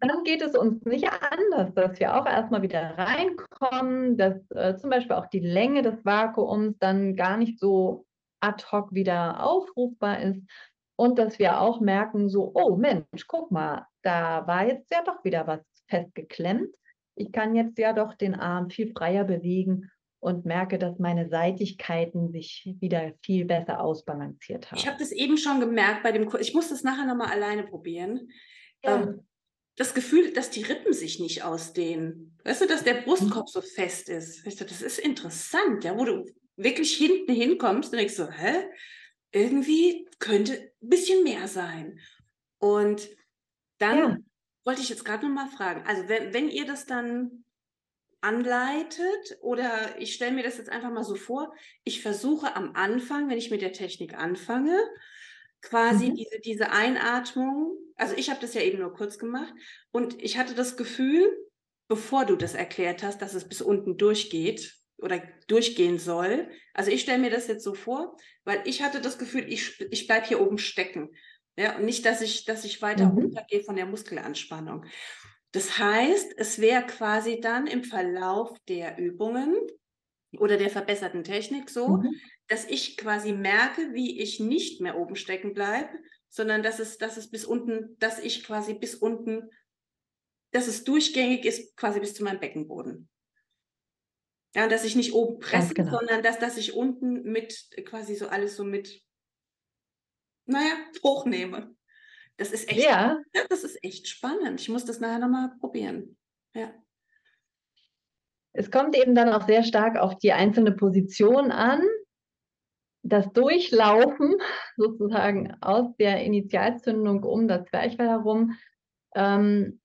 dann geht es uns nicht anders, dass wir auch erstmal wieder reinkommen, dass äh, zum Beispiel auch die Länge des Vakuums dann gar nicht so ad hoc wieder aufrufbar ist, und dass wir auch merken, so, oh Mensch, guck mal, da war jetzt ja doch wieder was festgeklemmt. Ich kann jetzt ja doch den Arm viel freier bewegen und merke, dass meine Seitigkeiten sich wieder viel besser ausbalanciert haben. Ich habe das eben schon gemerkt bei dem Kurs. Ich muss das nachher nochmal alleine probieren. Ja. Ähm, das Gefühl, dass die Rippen sich nicht ausdehnen. Weißt du, dass der Brustkorb so fest ist. Weißt du, das ist interessant, ja, wo du wirklich hinten hinkommst und denkst so, hä? Irgendwie könnte ein bisschen mehr sein. Und dann ja. wollte ich jetzt gerade noch mal fragen, also wenn, wenn ihr das dann anleitet oder ich stelle mir das jetzt einfach mal so vor, ich versuche am Anfang, wenn ich mit der Technik anfange, quasi mhm. diese, diese Einatmung, also ich habe das ja eben nur kurz gemacht und ich hatte das Gefühl, bevor du das erklärt hast, dass es bis unten durchgeht oder durchgehen soll. Also ich stelle mir das jetzt so vor, weil ich hatte das Gefühl, ich, ich bleibe hier oben stecken. Ja, und nicht, dass ich, dass ich weiter mhm. runtergehe von der Muskelanspannung. Das heißt, es wäre quasi dann im Verlauf der Übungen oder der verbesserten Technik so, mhm. dass ich quasi merke, wie ich nicht mehr oben stecken bleibe, sondern dass es, dass es bis unten, dass ich quasi bis unten, dass es durchgängig ist, quasi bis zu meinem Beckenboden. Ja, dass ich nicht oben presse, genau. sondern dass, dass ich unten mit quasi so alles so mit, naja, hochnehme. Das ist echt, ja. das ist echt spannend. Ich muss das nachher nochmal probieren. Ja. Es kommt eben dann auch sehr stark auf die einzelne Position an. Das Durchlaufen sozusagen aus der Initialzündung um das Zwerchfell herum ähm,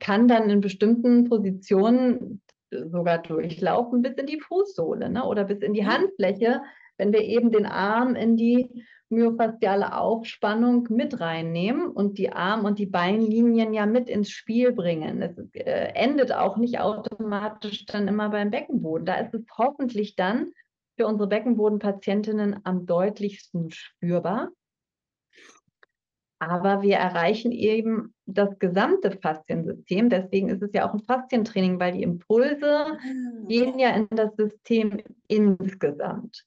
kann dann in bestimmten Positionen sogar durchlaufen bis in die Fußsohle ne? oder bis in die Handfläche, wenn wir eben den Arm in die myofasziale Aufspannung mit reinnehmen und die Arm- und die Beinlinien ja mit ins Spiel bringen. Es äh, endet auch nicht automatisch dann immer beim Beckenboden. Da ist es hoffentlich dann für unsere Beckenbodenpatientinnen am deutlichsten spürbar. Aber wir erreichen eben das gesamte Fasziensystem. Deswegen ist es ja auch ein Faszientraining, weil die Impulse ah, gehen ja in das System insgesamt.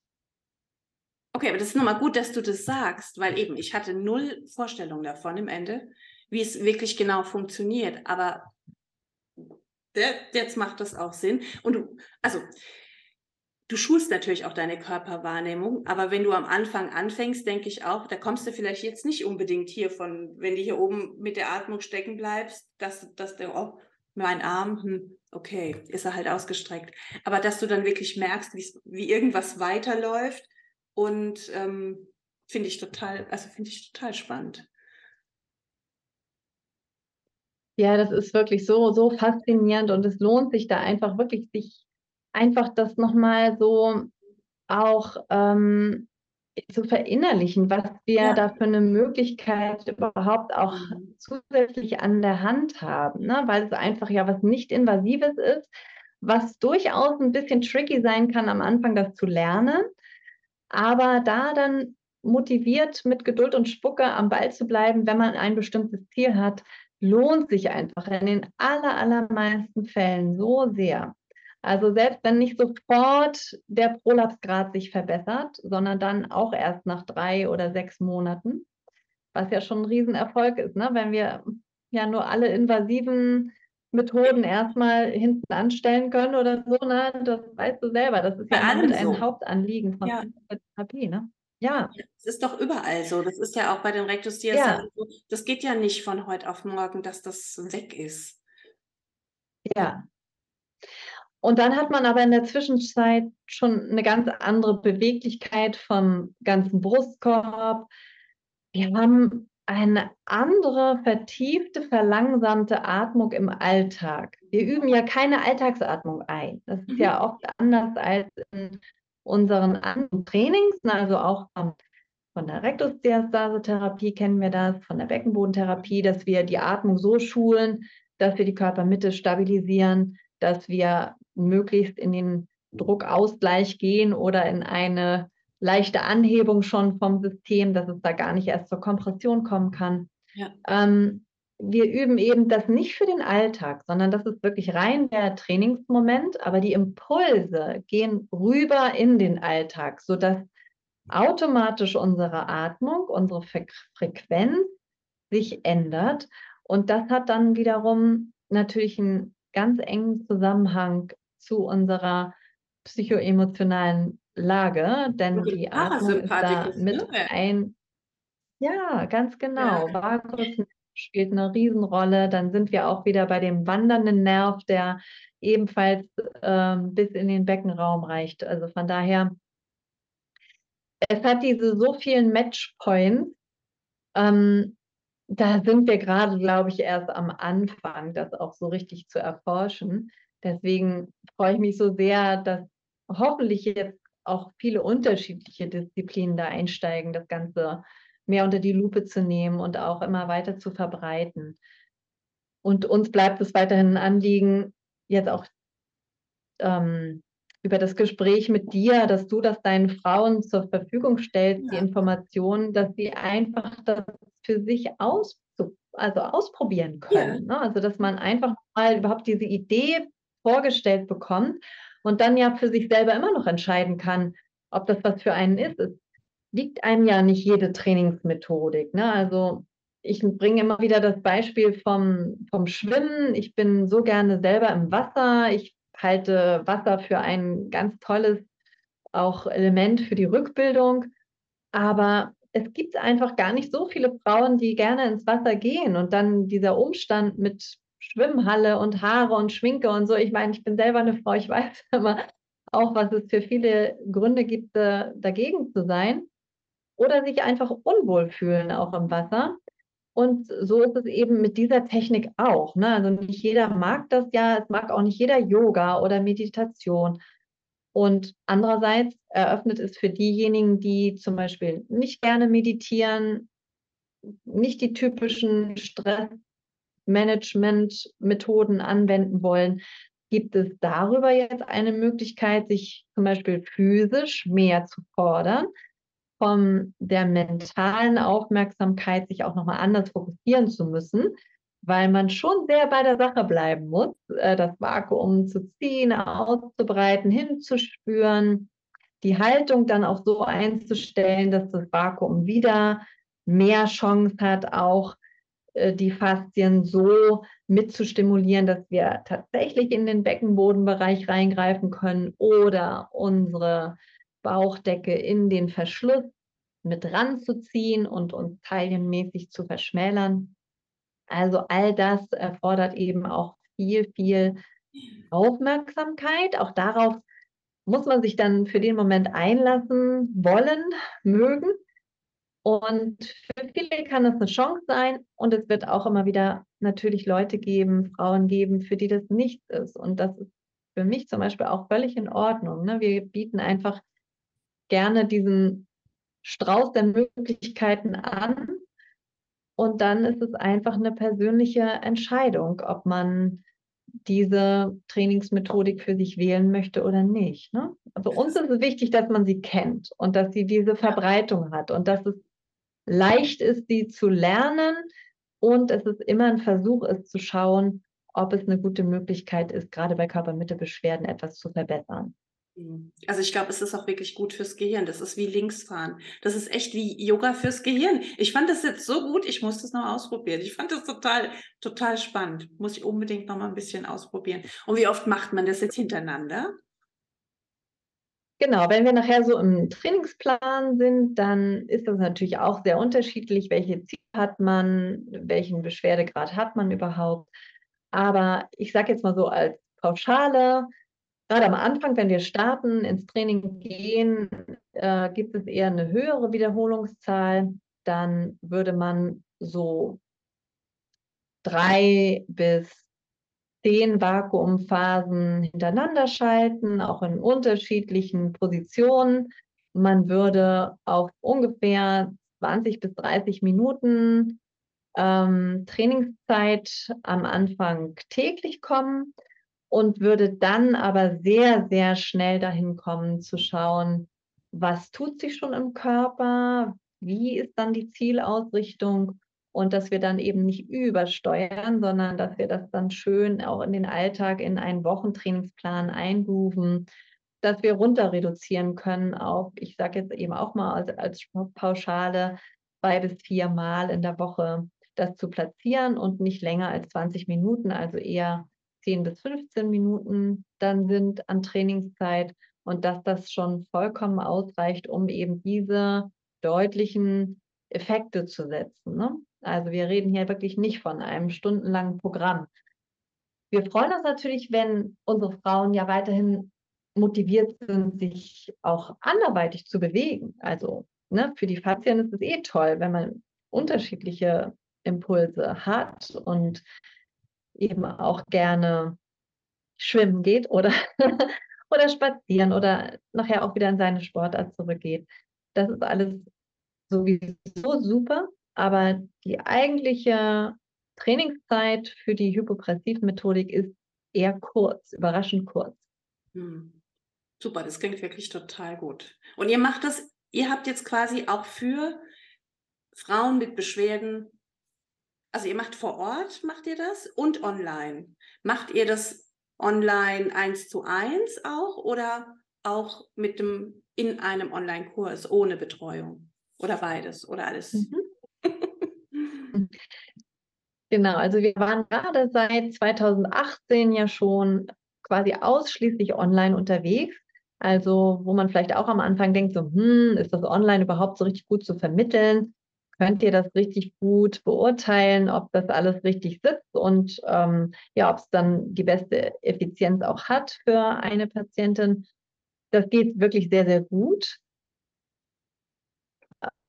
Okay, aber das ist nochmal gut, dass du das sagst, weil eben ich hatte null Vorstellung davon im Ende, wie es wirklich genau funktioniert. Aber jetzt macht das auch Sinn. Und du, also du schulst natürlich auch deine Körperwahrnehmung, aber wenn du am Anfang anfängst, denke ich auch, da kommst du vielleicht jetzt nicht unbedingt hier von, wenn du hier oben mit der Atmung stecken bleibst, dass, dass der, oh, mein Arm, hm, okay, ist er halt ausgestreckt. Aber dass du dann wirklich merkst, wie irgendwas weiterläuft und ähm, finde ich total, also finde ich total spannend. Ja, das ist wirklich so, so faszinierend und es lohnt sich da einfach wirklich, sich einfach das nochmal so auch ähm, zu verinnerlichen, was wir ja. da für eine Möglichkeit überhaupt auch mhm. zusätzlich an der Hand haben, ne? weil es einfach ja was nicht invasives ist, was durchaus ein bisschen tricky sein kann am Anfang, das zu lernen. Aber da dann motiviert mit Geduld und Spucke am Ball zu bleiben, wenn man ein bestimmtes Ziel hat, lohnt sich einfach in den aller, allermeisten Fällen so sehr. Also selbst wenn nicht sofort der Prolapsgrad sich verbessert, sondern dann auch erst nach drei oder sechs Monaten, was ja schon ein Riesenerfolg ist, ne? wenn wir ja nur alle invasiven Methoden erstmal hinten anstellen können oder so, ne? Das weißt du selber. Das ist Bei ja mit so. ein Hauptanliegen von ja. Therapie, ne? Ja. Es ist doch überall so. Das ist ja auch bei den Rectus ja. so. Das geht ja nicht von heute auf morgen, dass das weg ist. Ja. Und dann hat man aber in der Zwischenzeit schon eine ganz andere Beweglichkeit vom ganzen Brustkorb. Wir haben eine andere, vertiefte, verlangsamte Atmung im Alltag. Wir üben ja keine Alltagsatmung ein. Das ist mhm. ja oft anders als in unseren anderen Trainings, also auch von der Rektusdiastase-Therapie kennen wir das, von der Beckenbodentherapie, dass wir die Atmung so schulen, dass wir die Körpermitte stabilisieren, dass wir möglichst in den Druckausgleich gehen oder in eine leichte Anhebung schon vom System, dass es da gar nicht erst zur Kompression kommen kann. Ja. Ähm, wir üben eben das nicht für den Alltag, sondern das ist wirklich rein der Trainingsmoment, aber die Impulse gehen rüber in den Alltag, sodass automatisch unsere Atmung, unsere Frequenz sich ändert. Und das hat dann wiederum natürlich einen ganz engen Zusammenhang zu unserer psychoemotionalen Lage, denn die Atmung ist da mit ne? ein, ja, ganz genau. Ja. Vagus spielt eine Riesenrolle. Dann sind wir auch wieder bei dem wandernden Nerv, der ebenfalls ähm, bis in den Beckenraum reicht. Also von daher, es hat diese so vielen Matchpoints. Ähm, da sind wir gerade, glaube ich, erst am Anfang, das auch so richtig zu erforschen. Deswegen freue ich mich so sehr, dass hoffentlich jetzt auch viele unterschiedliche Disziplinen da einsteigen, das Ganze mehr unter die Lupe zu nehmen und auch immer weiter zu verbreiten. Und uns bleibt es weiterhin ein Anliegen, jetzt auch ähm, über das Gespräch mit dir, dass du das deinen Frauen zur Verfügung stellst, ja. die Informationen, dass sie einfach das für sich aus, also ausprobieren können. Ja. Ne? Also dass man einfach mal überhaupt diese Idee vorgestellt bekommt und dann ja für sich selber immer noch entscheiden kann, ob das was für einen ist. Es liegt einem ja nicht jede Trainingsmethodik. Ne? Also ich bringe immer wieder das Beispiel vom, vom Schwimmen. Ich bin so gerne selber im Wasser. Ich halte Wasser für ein ganz tolles auch Element für die Rückbildung. Aber es gibt einfach gar nicht so viele Frauen, die gerne ins Wasser gehen. Und dann dieser Umstand mit Schwimmhalle und Haare und Schminke und so. Ich meine, ich bin selber eine Frau, ich weiß aber auch, was es für viele Gründe gibt, dagegen zu sein. Oder sich einfach unwohl fühlen, auch im Wasser. Und so ist es eben mit dieser Technik auch. Ne? Also nicht jeder mag das ja, es mag auch nicht jeder Yoga oder Meditation. Und andererseits eröffnet es für diejenigen, die zum Beispiel nicht gerne meditieren, nicht die typischen Stressmanagement-Methoden anwenden wollen, gibt es darüber jetzt eine Möglichkeit, sich zum Beispiel physisch mehr zu fordern, von der mentalen Aufmerksamkeit sich auch nochmal anders fokussieren zu müssen, weil man schon sehr bei der Sache bleiben muss, äh, das Vakuum zu ziehen, auszubreiten, hinzuspüren, die Haltung dann auch so einzustellen, dass das Vakuum wieder mehr Chance hat, auch die Faszien so mitzustimulieren, dass wir tatsächlich in den Beckenbodenbereich reingreifen können oder unsere Bauchdecke in den Verschluss mit ranzuziehen und uns teilchenmäßig zu verschmälern. Also all das erfordert eben auch viel, viel Aufmerksamkeit. Auch darauf muss man sich dann für den Moment einlassen, wollen, mögen. Und für viele kann das eine Chance sein. Und es wird auch immer wieder natürlich Leute geben, Frauen geben, für die das nichts ist. Und das ist für mich zum Beispiel auch völlig in Ordnung. Ne? Wir bieten einfach gerne diesen Strauß der Möglichkeiten an. Und dann ist es einfach eine persönliche Entscheidung, ob man diese Trainingsmethodik für sich wählen möchte oder nicht. Ne? Also uns ist es wichtig, dass man sie kennt und dass sie diese Verbreitung hat und dass es leicht ist, sie zu lernen und es ist immer ein Versuch ist zu schauen, ob es eine gute Möglichkeit ist, gerade bei Körpermittelbeschwerden etwas zu verbessern. Also ich glaube, es ist auch wirklich gut fürs Gehirn. Das ist wie Linksfahren. Das ist echt wie Yoga fürs Gehirn. Ich fand das jetzt so gut, ich muss das noch ausprobieren. Ich fand das total, total spannend. Muss ich unbedingt noch mal ein bisschen ausprobieren. Und wie oft macht man das jetzt hintereinander? Genau, wenn wir nachher so im Trainingsplan sind, dann ist das natürlich auch sehr unterschiedlich. Welche Ziele hat man? Welchen Beschwerdegrad hat man überhaupt? Aber ich sage jetzt mal so als Pauschale, gerade am Anfang, wenn wir starten, ins Training gehen, äh, gibt es eher eine höhere Wiederholungszahl. Dann würde man so drei bis zehn Vakuumphasen hintereinander schalten, auch in unterschiedlichen Positionen. Man würde auf ungefähr 20 bis 30 Minuten ähm, Trainingszeit am Anfang täglich kommen und würde dann aber sehr, sehr schnell dahin kommen zu schauen, was tut sich schon im Körper, wie ist dann die Zielausrichtung und dass wir dann eben nicht übersteuern, sondern dass wir das dann schön auch in den Alltag, in einen Wochentrainingsplan eingrooven dass wir runter reduzieren können auf, ich sage jetzt eben auch mal als, als Pauschale, zwei bis vier Mal in der Woche das zu platzieren und nicht länger als 20 Minuten, also eher 10 bis 15 Minuten dann sind an Trainingszeit und dass das schon vollkommen ausreicht, um eben diese deutlichen Effekte zu setzen. Ne? Also wir reden hier wirklich nicht von einem stundenlangen Programm. Wir freuen uns natürlich, wenn unsere Frauen ja weiterhin motiviert sind, sich auch anderweitig zu bewegen. Also ne, für die Faszien ist es eh toll, wenn man unterschiedliche Impulse hat und eben auch gerne schwimmen geht oder, oder spazieren oder nachher auch wieder in seine Sportart zurückgeht. Das ist alles sowieso super, aber die eigentliche Trainingszeit für die Hypopressivmethodik ist eher kurz, überraschend kurz. Hm. Super, das klingt wirklich total gut. Und ihr macht das, ihr habt jetzt quasi auch für Frauen mit Beschwerden, also ihr macht vor Ort, macht ihr das und online. Macht ihr das online eins zu eins auch oder auch mit dem in einem Online-Kurs ohne Betreuung? Oder beides oder alles? Mhm. Genau, also wir waren gerade seit 2018 ja schon quasi ausschließlich online unterwegs. Also wo man vielleicht auch am Anfang denkt, so, hm, ist das online überhaupt so richtig gut zu vermitteln? Könnt ihr das richtig gut beurteilen, ob das alles richtig sitzt und ähm, ja, ob es dann die beste Effizienz auch hat für eine Patientin? Das geht wirklich sehr, sehr gut.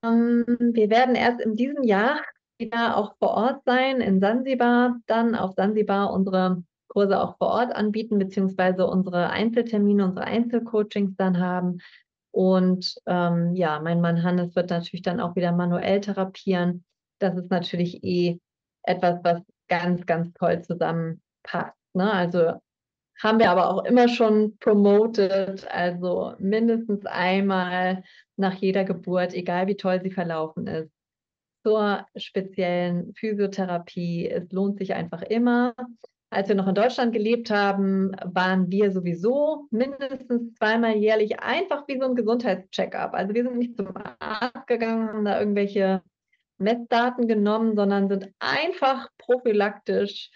Ähm, wir werden erst in diesem Jahr wieder auch vor Ort sein in Sansibar, dann auf Sansibar unsere Kurse auch vor Ort anbieten, beziehungsweise unsere Einzeltermine, unsere Einzelcoachings dann haben. Und ähm, ja, mein Mann Hannes wird natürlich dann auch wieder manuell therapieren. Das ist natürlich eh etwas, was ganz, ganz toll zusammenpasst. Ne? Also haben wir aber auch immer schon promoted, also mindestens einmal nach jeder Geburt, egal wie toll sie verlaufen ist, zur speziellen Physiotherapie. Es lohnt sich einfach immer. Als wir noch in Deutschland gelebt haben, waren wir sowieso mindestens zweimal jährlich einfach wie so ein Gesundheitscheckup. Also wir sind nicht zum Arzt gegangen, haben da irgendwelche Messdaten genommen, sondern sind einfach prophylaktisch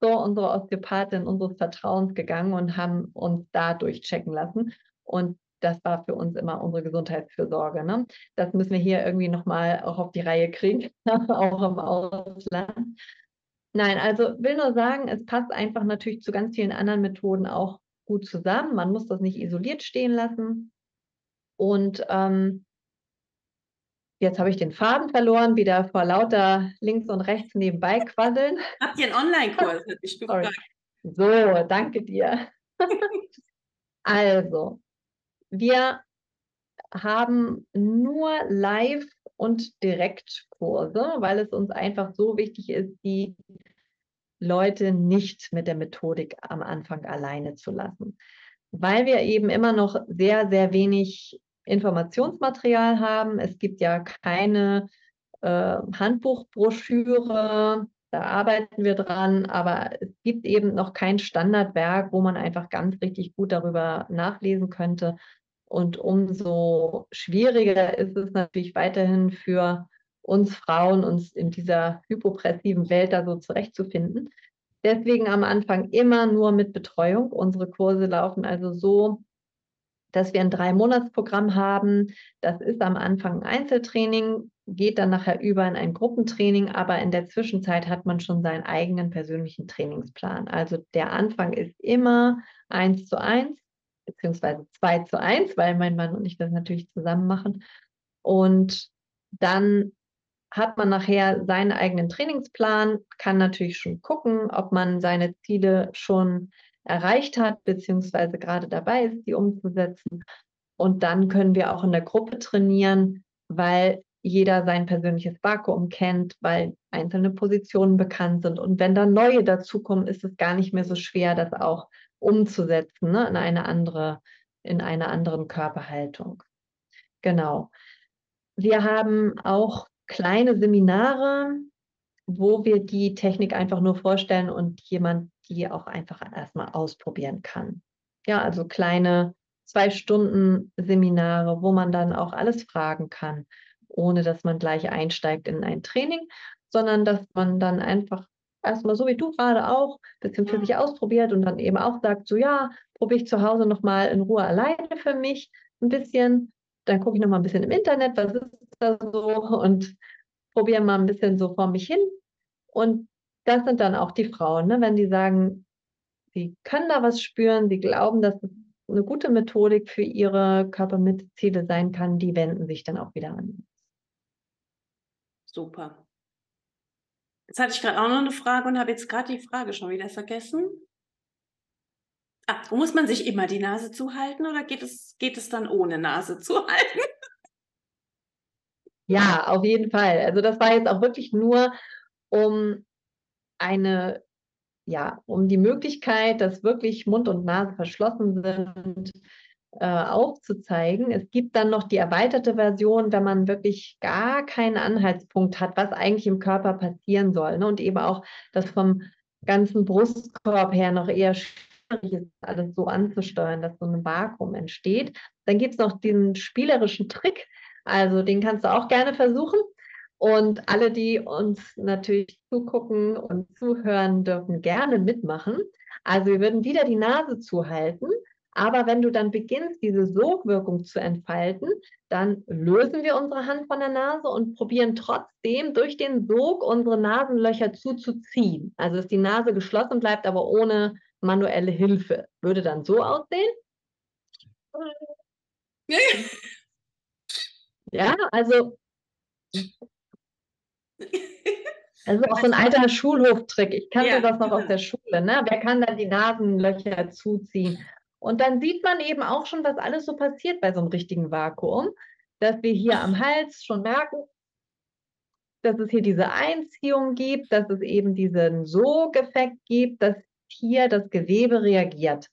zu unserer Osteopathin unseres Vertrauens gegangen und haben uns da durchchecken lassen. Und das war für uns immer unsere Gesundheitsfürsorge. Ne? Das müssen wir hier irgendwie nochmal auch auf die Reihe kriegen, auch im Ausland. Nein, also will nur sagen, es passt einfach natürlich zu ganz vielen anderen Methoden auch gut zusammen. Man muss das nicht isoliert stehen lassen. Und ähm, jetzt habe ich den Faden verloren, wieder vor lauter links und rechts nebenbei quasseln. Habt ihr einen Online-Kurs? So, danke dir. also, wir haben nur Live- und Direktkurse, weil es uns einfach so wichtig ist, die Leute nicht mit der Methodik am Anfang alleine zu lassen. Weil wir eben immer noch sehr, sehr wenig Informationsmaterial haben. Es gibt ja keine äh, Handbuchbroschüre, da arbeiten wir dran, aber es gibt eben noch kein Standardwerk, wo man einfach ganz richtig gut darüber nachlesen könnte. Und umso schwieriger ist es natürlich weiterhin für uns Frauen, uns in dieser hypopressiven Welt da so zurechtzufinden. Deswegen am Anfang immer nur mit Betreuung. Unsere Kurse laufen also so, dass wir ein Drei-Monats-Programm haben. Das ist am Anfang ein Einzeltraining, geht dann nachher über in ein Gruppentraining, aber in der Zwischenzeit hat man schon seinen eigenen persönlichen Trainingsplan. Also der Anfang ist immer eins zu eins beziehungsweise 2 zu 1, weil mein Mann und ich das natürlich zusammen machen. Und dann hat man nachher seinen eigenen Trainingsplan, kann natürlich schon gucken, ob man seine Ziele schon erreicht hat, beziehungsweise gerade dabei ist, die umzusetzen. Und dann können wir auch in der Gruppe trainieren, weil jeder sein persönliches Vakuum kennt, weil einzelne Positionen bekannt sind. Und wenn dann neue dazukommen, ist es gar nicht mehr so schwer, das auch umzusetzen ne, in eine andere, in einer anderen Körperhaltung. Genau. Wir haben auch kleine Seminare, wo wir die Technik einfach nur vorstellen und jemand die auch einfach erstmal ausprobieren kann. Ja, also kleine zwei Stunden Seminare, wo man dann auch alles fragen kann, ohne dass man gleich einsteigt in ein Training, sondern dass man dann einfach erstmal so wie du gerade auch ein bisschen für sich ausprobiert und dann eben auch sagt, so ja, probiere ich zu Hause nochmal in Ruhe alleine für mich ein bisschen. Dann gucke ich nochmal ein bisschen im Internet, was ist da so und probiere mal ein bisschen so vor mich hin. Und das sind dann auch die Frauen, ne? wenn die sagen, sie können da was spüren, sie glauben, dass es eine gute Methodik für ihre Körpermittelziele sein kann, die wenden sich dann auch wieder an. Super. Jetzt hatte ich gerade auch noch eine Frage und habe jetzt gerade die Frage schon wieder vergessen. Ah, muss man sich immer die Nase zuhalten oder geht es, geht es dann ohne Nase zuhalten? Ja, auf jeden Fall. Also das war jetzt auch wirklich nur um eine, ja, um die Möglichkeit, dass wirklich Mund und Nase verschlossen sind, äh, aufzuzeigen. Es gibt dann noch die erweiterte Version, wenn man wirklich gar keinen Anhaltspunkt hat, was eigentlich im Körper passieren soll. Ne? Und eben auch das vom ganzen Brustkorb her noch eher schwierig ist, alles so anzusteuern, dass so ein Vakuum entsteht. Dann gibt es noch diesen spielerischen Trick, also den kannst du auch gerne versuchen. Und alle, die uns natürlich zugucken und zuhören, dürfen gerne mitmachen. Also wir würden wieder die Nase zuhalten. Aber wenn du dann beginnst, diese Sogwirkung zu entfalten, dann lösen wir unsere Hand von der Nase und probieren trotzdem durch den Sog unsere Nasenlöcher zuzuziehen. Also dass die Nase geschlossen bleibt, aber ohne manuelle Hilfe. Würde dann so aussehen. Ja, also also auch so ein alter Schulhoftrick. Ich kannte ja. das noch aus der Schule. Ne? Wer kann dann die Nasenlöcher zuziehen? Und dann sieht man eben auch schon, was alles so passiert bei so einem richtigen Vakuum, dass wir hier am Hals schon merken, dass es hier diese Einziehung gibt, dass es eben diesen Sogeffekt gibt, dass hier das Gewebe reagiert.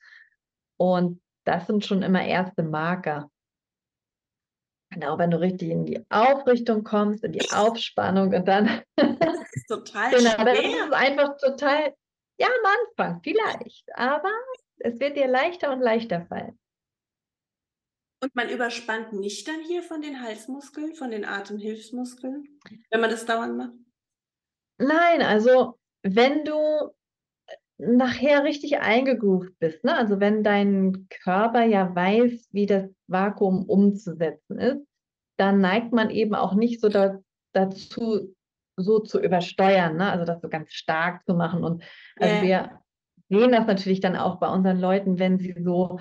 Und das sind schon immer erste Marker. Genau, wenn du richtig in die Aufrichtung kommst, in die Aufspannung und dann. Das ist total genau, schwer. das ist einfach total, ja, am Anfang vielleicht, aber es wird dir leichter und leichter fallen. Und man überspannt nicht dann hier von den Halsmuskeln, von den Atemhilfsmuskeln, wenn man das dauernd macht? Nein, also wenn du nachher richtig eingegroovt bist, ne? also wenn dein Körper ja weiß, wie das Vakuum umzusetzen ist, dann neigt man eben auch nicht so da, dazu, so zu übersteuern, ne? also das so ganz stark zu machen. Und also ja. wir sehen das natürlich dann auch bei unseren Leuten, wenn sie so,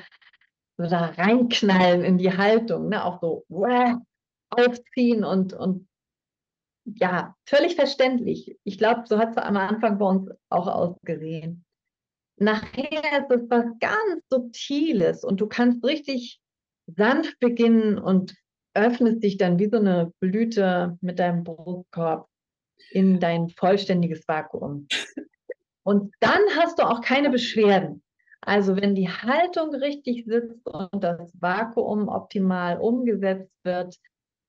so da reinknallen in die Haltung, ne? auch so wow, aufziehen und, und ja, völlig verständlich. Ich glaube, so hat es am Anfang bei uns auch ausgesehen nachher ist es was ganz Subtiles und du kannst richtig sanft beginnen und öffnest dich dann wie so eine Blüte mit deinem Brustkorb in dein vollständiges Vakuum. Und dann hast du auch keine Beschwerden. Also wenn die Haltung richtig sitzt und das Vakuum optimal umgesetzt wird,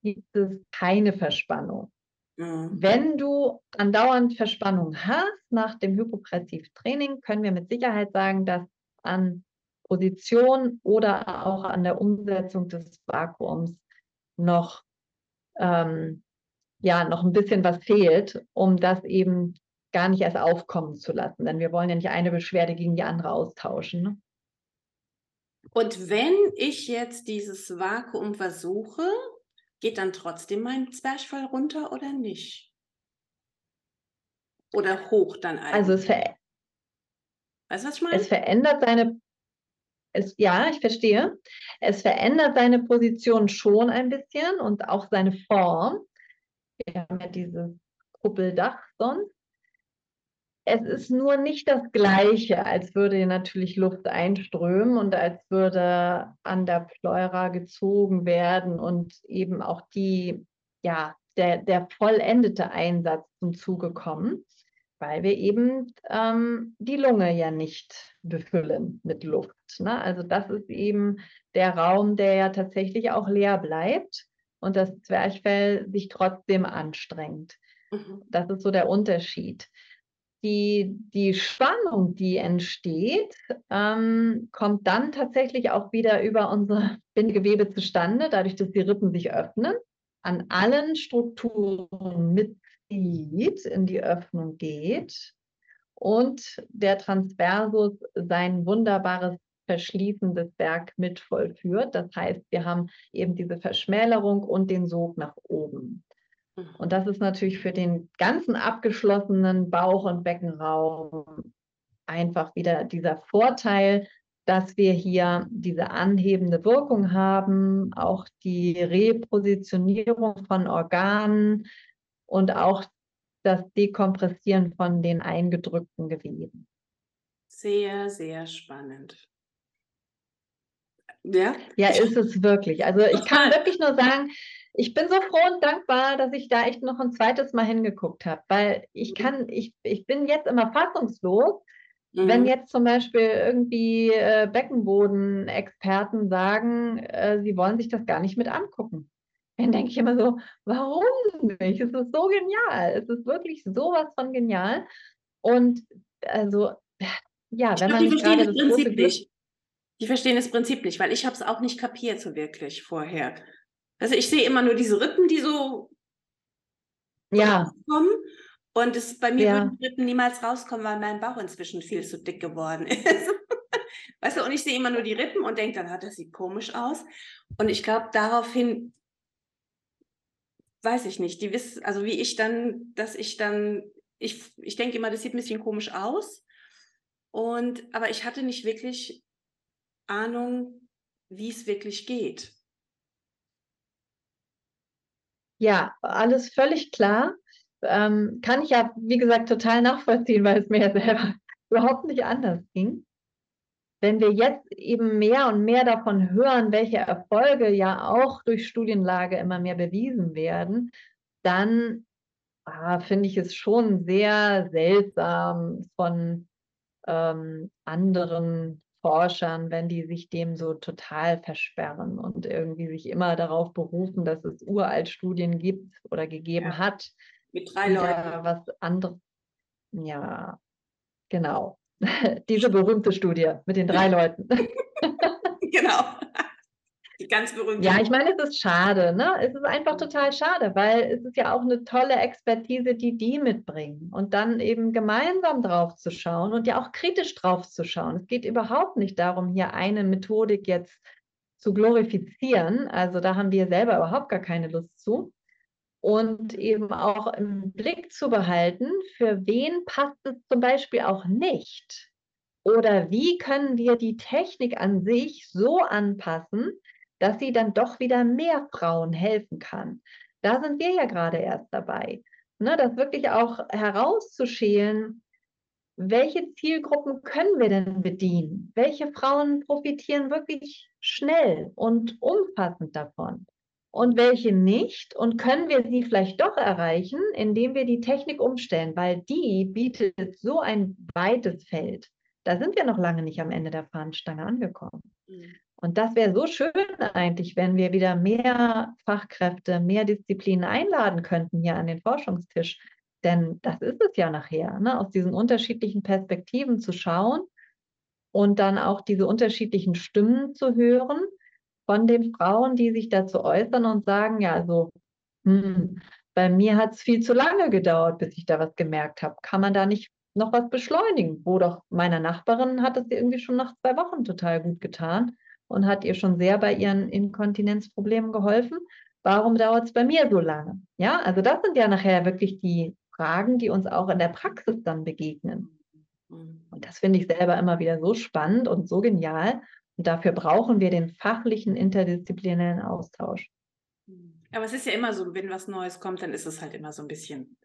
gibt es keine Verspannung. Mhm. Wenn du andauernd Verspannung hast nach dem Hypopressivtraining, können wir mit Sicherheit sagen, dass an Position oder auch an der Umsetzung des Vakuums noch, ähm, ja, noch ein bisschen was fehlt, um das eben gar nicht erst aufkommen zu lassen. Denn wir wollen ja nicht eine Beschwerde gegen die andere austauschen. Ne? Und wenn ich jetzt dieses Vakuum versuche, Geht dann trotzdem mein Zwerchfell runter oder nicht? Oder hoch dann eigentlich? Also es, ver weißt, was ich meine? es verändert seine, es, ja, ich verstehe. Es verändert seine Position schon ein bisschen und auch seine Form. Wir haben ja dieses Kuppeldach sonst es ist nur nicht das Gleiche, als würde natürlich Luft einströmen und als würde an der Pleura gezogen werden und eben auch die, ja, der, der vollendete Einsatz zum Zuge kommen, weil wir eben ähm, die Lunge ja nicht befüllen mit Luft. Ne? Also das ist eben der Raum, der ja tatsächlich auch leer bleibt und das Zwerchfell sich trotzdem anstrengt. Mhm. Das ist so der Unterschied. Die, die Spannung, die entsteht, ähm, kommt dann tatsächlich auch wieder über unsere Bindegewebe zustande, dadurch, dass die Rippen sich öffnen, an allen Strukturen mitzieht, in die Öffnung geht und der Transversus sein wunderbares verschließendes Werk mit vollführt. Das heißt, wir haben eben diese Verschmälerung und den Sog nach oben. Und das ist natürlich für den ganzen abgeschlossenen Bauch- und Beckenraum einfach wieder dieser Vorteil, dass wir hier diese anhebende Wirkung haben, auch die Repositionierung von Organen und auch das Dekompressieren von den eingedrückten Geweben. Sehr, sehr spannend. Ja, ja ist es wirklich. Also ich kann wirklich nur sagen, ich bin so froh und dankbar, dass ich da echt noch ein zweites Mal hingeguckt habe, weil ich mhm. kann, ich, ich bin jetzt immer fassungslos, mhm. wenn jetzt zum Beispiel irgendwie äh, Beckenboden-Experten sagen, äh, sie wollen sich das gar nicht mit angucken. Dann denke ich immer so, warum nicht? Es ist so genial. Es ist wirklich sowas von genial. Und also, ja, wenn glaub, man nicht gerade das Prinzip nicht. Die verstehen das Prinzip nicht, weil ich habe es auch nicht kapiert so wirklich vorher. Also ich sehe immer nur diese Rippen, die so ja. kommen. Und es, bei mir ja. würden die Rippen niemals rauskommen, weil mein Bauch inzwischen viel zu dick geworden ist. weißt du, und ich sehe immer nur die Rippen und denke dann, das sieht komisch aus. Und ich glaube, daraufhin, weiß ich nicht, die wissen, also wie ich dann, dass ich dann, ich, ich denke immer, das sieht ein bisschen komisch aus. Und, aber ich hatte nicht wirklich Ahnung, wie es wirklich geht. Ja, alles völlig klar. Ähm, kann ich ja, wie gesagt, total nachvollziehen, weil es mir ja selber überhaupt nicht anders ging. Wenn wir jetzt eben mehr und mehr davon hören, welche Erfolge ja auch durch Studienlage immer mehr bewiesen werden, dann ah, finde ich es schon sehr seltsam von ähm, anderen Forschern, wenn die sich dem so total versperren und irgendwie sich immer darauf berufen, dass es uralt Studien gibt oder gegeben ja. hat. Mit drei Leuten. Was anderes. Ja, genau. Diese berühmte Studie mit den drei Leuten. genau. Die ganz berühmte. Ja, ich meine, es ist schade, ne? Es ist einfach total schade, weil es ist ja auch eine tolle Expertise, die die mitbringen. Und dann eben gemeinsam drauf zu schauen und ja auch kritisch drauf zu schauen. Es geht überhaupt nicht darum, hier eine Methodik jetzt zu glorifizieren. Also da haben wir selber überhaupt gar keine Lust zu. Und eben auch im Blick zu behalten, für wen passt es zum Beispiel auch nicht. Oder wie können wir die Technik an sich so anpassen, dass sie dann doch wieder mehr Frauen helfen kann. Da sind wir ja gerade erst dabei, ne, das wirklich auch herauszuschälen, welche Zielgruppen können wir denn bedienen? Welche Frauen profitieren wirklich schnell und umfassend davon? Und welche nicht? Und können wir sie vielleicht doch erreichen, indem wir die Technik umstellen? Weil die bietet so ein weites Feld. Da sind wir noch lange nicht am Ende der Fahnenstange angekommen. Mhm. Und das wäre so schön eigentlich, wenn wir wieder mehr Fachkräfte, mehr Disziplinen einladen könnten hier an den Forschungstisch. Denn das ist es ja nachher, ne? aus diesen unterschiedlichen Perspektiven zu schauen und dann auch diese unterschiedlichen Stimmen zu hören von den Frauen, die sich dazu äußern und sagen, ja, also hm, bei mir hat es viel zu lange gedauert, bis ich da was gemerkt habe. Kann man da nicht noch was beschleunigen? Wo doch meiner Nachbarin hat es irgendwie schon nach zwei Wochen total gut getan und hat ihr schon sehr bei ihren Inkontinenzproblemen geholfen. Warum dauert es bei mir so lange? Ja, also das sind ja nachher wirklich die Fragen, die uns auch in der Praxis dann begegnen. Mhm. Und das finde ich selber immer wieder so spannend und so genial. Und dafür brauchen wir den fachlichen interdisziplinären Austausch. Mhm. Aber es ist ja immer so, wenn was Neues kommt, dann ist es halt immer so ein bisschen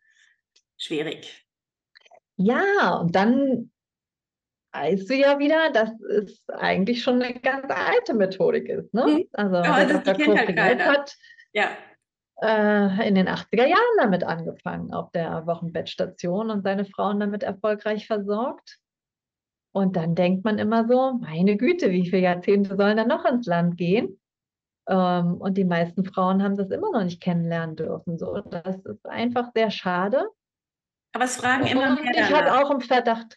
schwierig. Ja, und dann weißt du ja wieder, dass es eigentlich schon eine ganz alte Methodik ist. Ne? Mhm. Also Aber der Dr. Koch halt hat ja. äh, in den 80er Jahren damit angefangen auf der Wochenbettstation und seine Frauen damit erfolgreich versorgt. Und dann denkt man immer so, meine Güte, wie viele Jahrzehnte sollen da noch ins Land gehen? Ähm, und die meisten Frauen haben das immer noch nicht kennenlernen dürfen. So, das ist einfach sehr schade. Aber es fragen immer und mehr ich habe auch im Verdacht.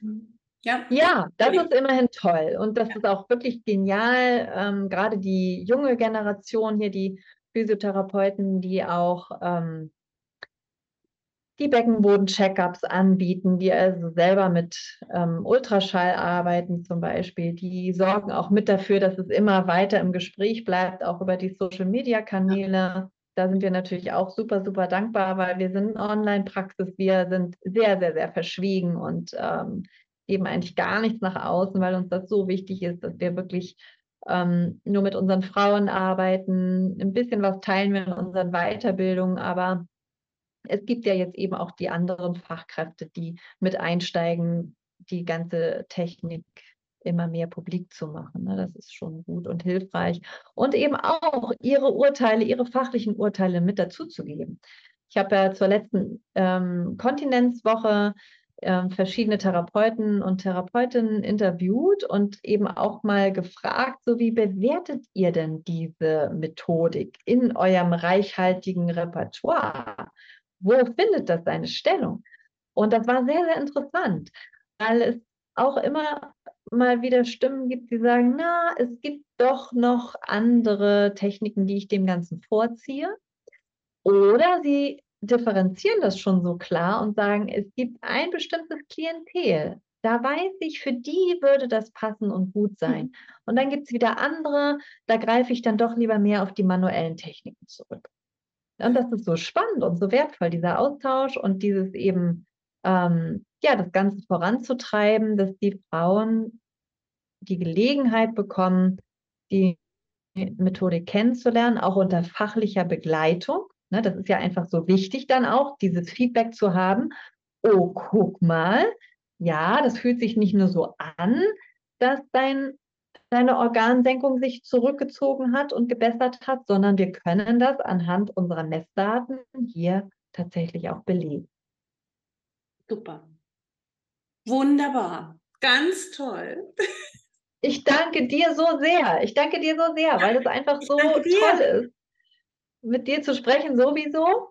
Ja, ja das ist immerhin toll. Und das ja. ist auch wirklich genial. Ähm, gerade die junge Generation hier, die Physiotherapeuten, die auch ähm, die Beckenboden-Checkups anbieten, die also selber mit ähm, Ultraschall arbeiten zum Beispiel. Die sorgen auch mit dafür, dass es immer weiter im Gespräch bleibt, auch über die Social-Media-Kanäle. Da sind wir natürlich auch super, super dankbar, weil wir sind Online-Praxis, wir sind sehr, sehr, sehr verschwiegen und ähm, geben eigentlich gar nichts nach außen, weil uns das so wichtig ist, dass wir wirklich ähm, nur mit unseren Frauen arbeiten. Ein bisschen was teilen wir in unseren Weiterbildungen, aber es gibt ja jetzt eben auch die anderen Fachkräfte, die mit einsteigen, die ganze Technik immer mehr publik zu machen. Ne? Das ist schon gut und hilfreich. Und eben auch ihre Urteile, ihre fachlichen Urteile mit dazuzugeben. Ich habe ja zur letzten ähm, Kontinenzwoche äh, verschiedene Therapeuten und Therapeutinnen interviewt und eben auch mal gefragt, so wie bewertet ihr denn diese Methodik in eurem reichhaltigen Repertoire? wo findet das seine Stellung? Und das war sehr, sehr interessant, weil es auch immer mal wieder Stimmen gibt, die sagen, na, es gibt doch noch andere Techniken, die ich dem Ganzen vorziehe. Oder sie differenzieren das schon so klar und sagen, es gibt ein bestimmtes Klientel. Da weiß ich, für die würde das passen und gut sein. Mhm. Und dann gibt es wieder andere, da greife ich dann doch lieber mehr auf die manuellen Techniken zurück. Und das ist so spannend und so wertvoll, dieser Austausch und dieses eben, ähm, ja, das Ganze voranzutreiben, dass die Frauen die Gelegenheit bekommen, die Methodik kennenzulernen, auch unter fachlicher Begleitung. Ne, das ist ja einfach so wichtig dann auch, dieses Feedback zu haben. Oh, guck mal, ja, das fühlt sich nicht nur so an, dass dein deine Organsenkung sich zurückgezogen hat und gebessert hat, sondern wir können das anhand unserer Messdaten hier tatsächlich auch belegen. Super. Wunderbar. Ganz toll. Ich danke dir so sehr. Ich danke dir so sehr, weil es einfach so toll ist, mit dir zu sprechen sowieso.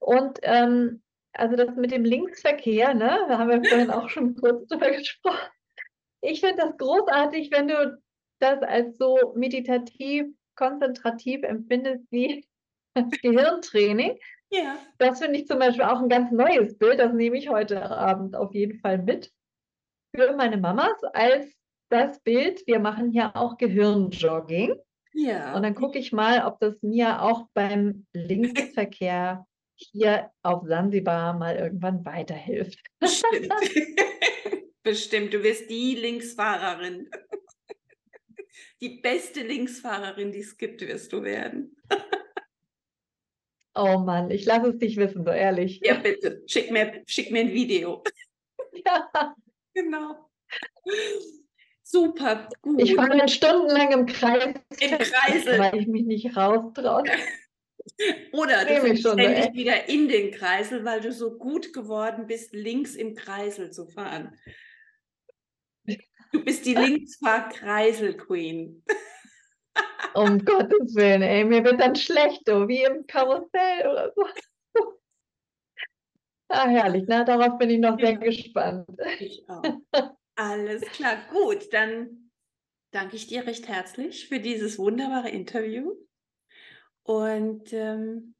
Und ähm, also das mit dem Linksverkehr, ne, da haben wir vorhin auch schon kurz drüber gesprochen. Ich finde das großartig, wenn du das als so meditativ, konzentrativ empfindest wie das Gehirntraining. Ja. Das finde ich zum Beispiel auch ein ganz neues Bild. Das nehme ich heute Abend auf jeden Fall mit für meine Mamas als das Bild. Wir machen hier auch Gehirnjogging. Ja. Und dann gucke ich mal, ob das mir auch beim Linksverkehr hier auf Sansibar mal irgendwann weiterhilft. Bestimmt. Bestimmt. Du wirst die Linksfahrerin die beste Linksfahrerin, die es gibt, wirst du werden. oh Mann, ich lasse es dich wissen, so ehrlich. Ja, bitte. Schick mir, schick mir ein Video. Ja. Genau. Super, gut. Ich fahre dann stundenlang im Kreis. Im Kreisel. Weil ich mich nicht raustraue. Oder du ständig so, wieder in den Kreisel, weil du so gut geworden bist, links im Kreisel zu fahren. Du bist die Linksfahr-Kreisel-Queen. um Gottes Willen, ey, mir wird dann schlecht, oh, wie im Karussell oder so. Ah, herrlich, na, darauf bin ich noch sehr gespannt. Ich auch. Alles klar, gut, dann danke ich dir recht herzlich für dieses wunderbare Interview. Und ähm,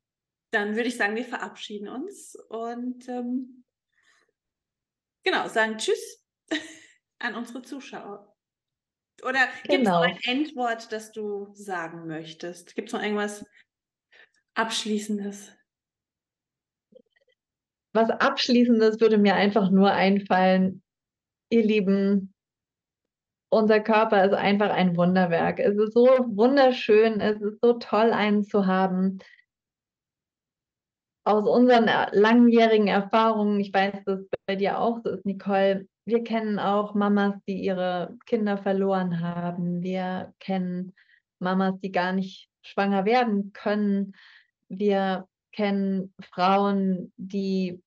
dann würde ich sagen, wir verabschieden uns und ähm, genau, sagen Tschüss an unsere Zuschauer? Oder gibt es noch ein Endwort, das du sagen möchtest? Gibt es noch irgendwas Abschließendes? Was Abschließendes würde mir einfach nur einfallen, ihr Lieben, unser Körper ist einfach ein Wunderwerk. Es ist so wunderschön, es ist so toll, einen zu haben. Aus unseren langjährigen Erfahrungen, ich weiß, dass es bei dir auch so ist, Nicole, wir kennen auch Mamas, die ihre Kinder verloren haben. Wir kennen Mamas, die gar nicht schwanger werden können. Wir kennen Frauen, die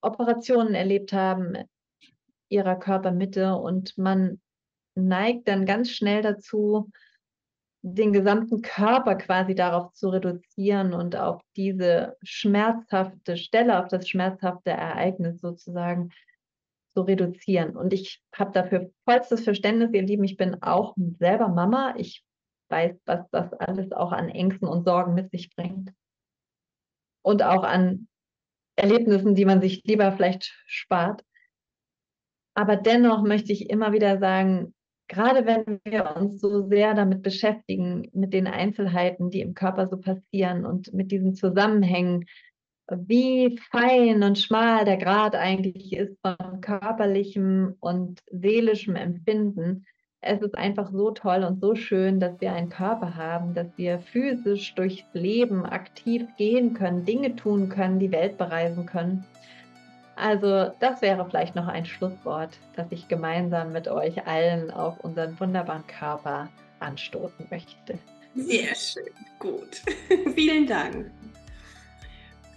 Operationen erlebt haben ihrer Körpermitte und man neigt dann ganz schnell dazu, den gesamten Körper quasi darauf zu reduzieren und auf diese schmerzhafte Stelle, auf das schmerzhafte Ereignis sozusagen zu reduzieren. Und ich habe dafür vollstes Verständnis, ihr Lieben. Ich bin auch selber Mama. Ich weiß, was das alles auch an Ängsten und Sorgen mit sich bringt. Und auch an Erlebnissen, die man sich lieber vielleicht spart. Aber dennoch möchte ich immer wieder sagen, gerade wenn wir uns so sehr damit beschäftigen, mit den Einzelheiten, die im Körper so passieren und mit diesen Zusammenhängen, wie fein und schmal der Grad eigentlich ist von körperlichem und seelischem Empfinden. Es ist einfach so toll und so schön, dass wir einen Körper haben, dass wir physisch durchs Leben aktiv gehen können, Dinge tun können, die Welt bereisen können. Also das wäre vielleicht noch ein Schlusswort, das ich gemeinsam mit euch allen auf unseren wunderbaren Körper anstoßen möchte. Sehr schön, gut. Vielen Dank.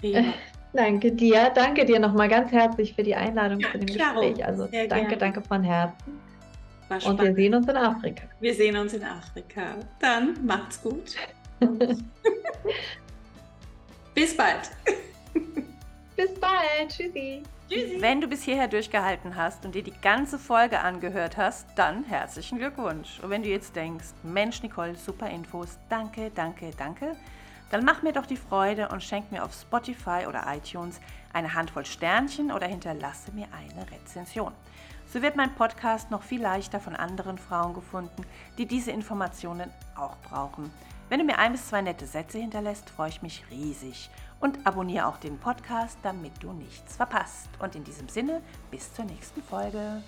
Äh, danke dir, danke dir nochmal ganz herzlich für die Einladung ja, zu dem klar, Gespräch. Also danke, gerne. danke von Herzen. Und wir sehen uns in Afrika. Wir sehen uns in Afrika. Dann macht's gut. Bis bald. Bis bald. Tschüssi. Tschüssi. Wenn du bis hierher durchgehalten hast und dir die ganze Folge angehört hast, dann herzlichen Glückwunsch. Und wenn du jetzt denkst, Mensch, Nicole, super Infos, danke, danke, danke, dann mach mir doch die Freude und schenk mir auf Spotify oder iTunes eine Handvoll Sternchen oder hinterlasse mir eine Rezension. So wird mein Podcast noch viel leichter von anderen Frauen gefunden, die diese Informationen auch brauchen. Wenn du mir ein bis zwei nette Sätze hinterlässt, freue ich mich riesig und abonniere auch den Podcast, damit du nichts verpasst. Und in diesem Sinne, bis zur nächsten Folge.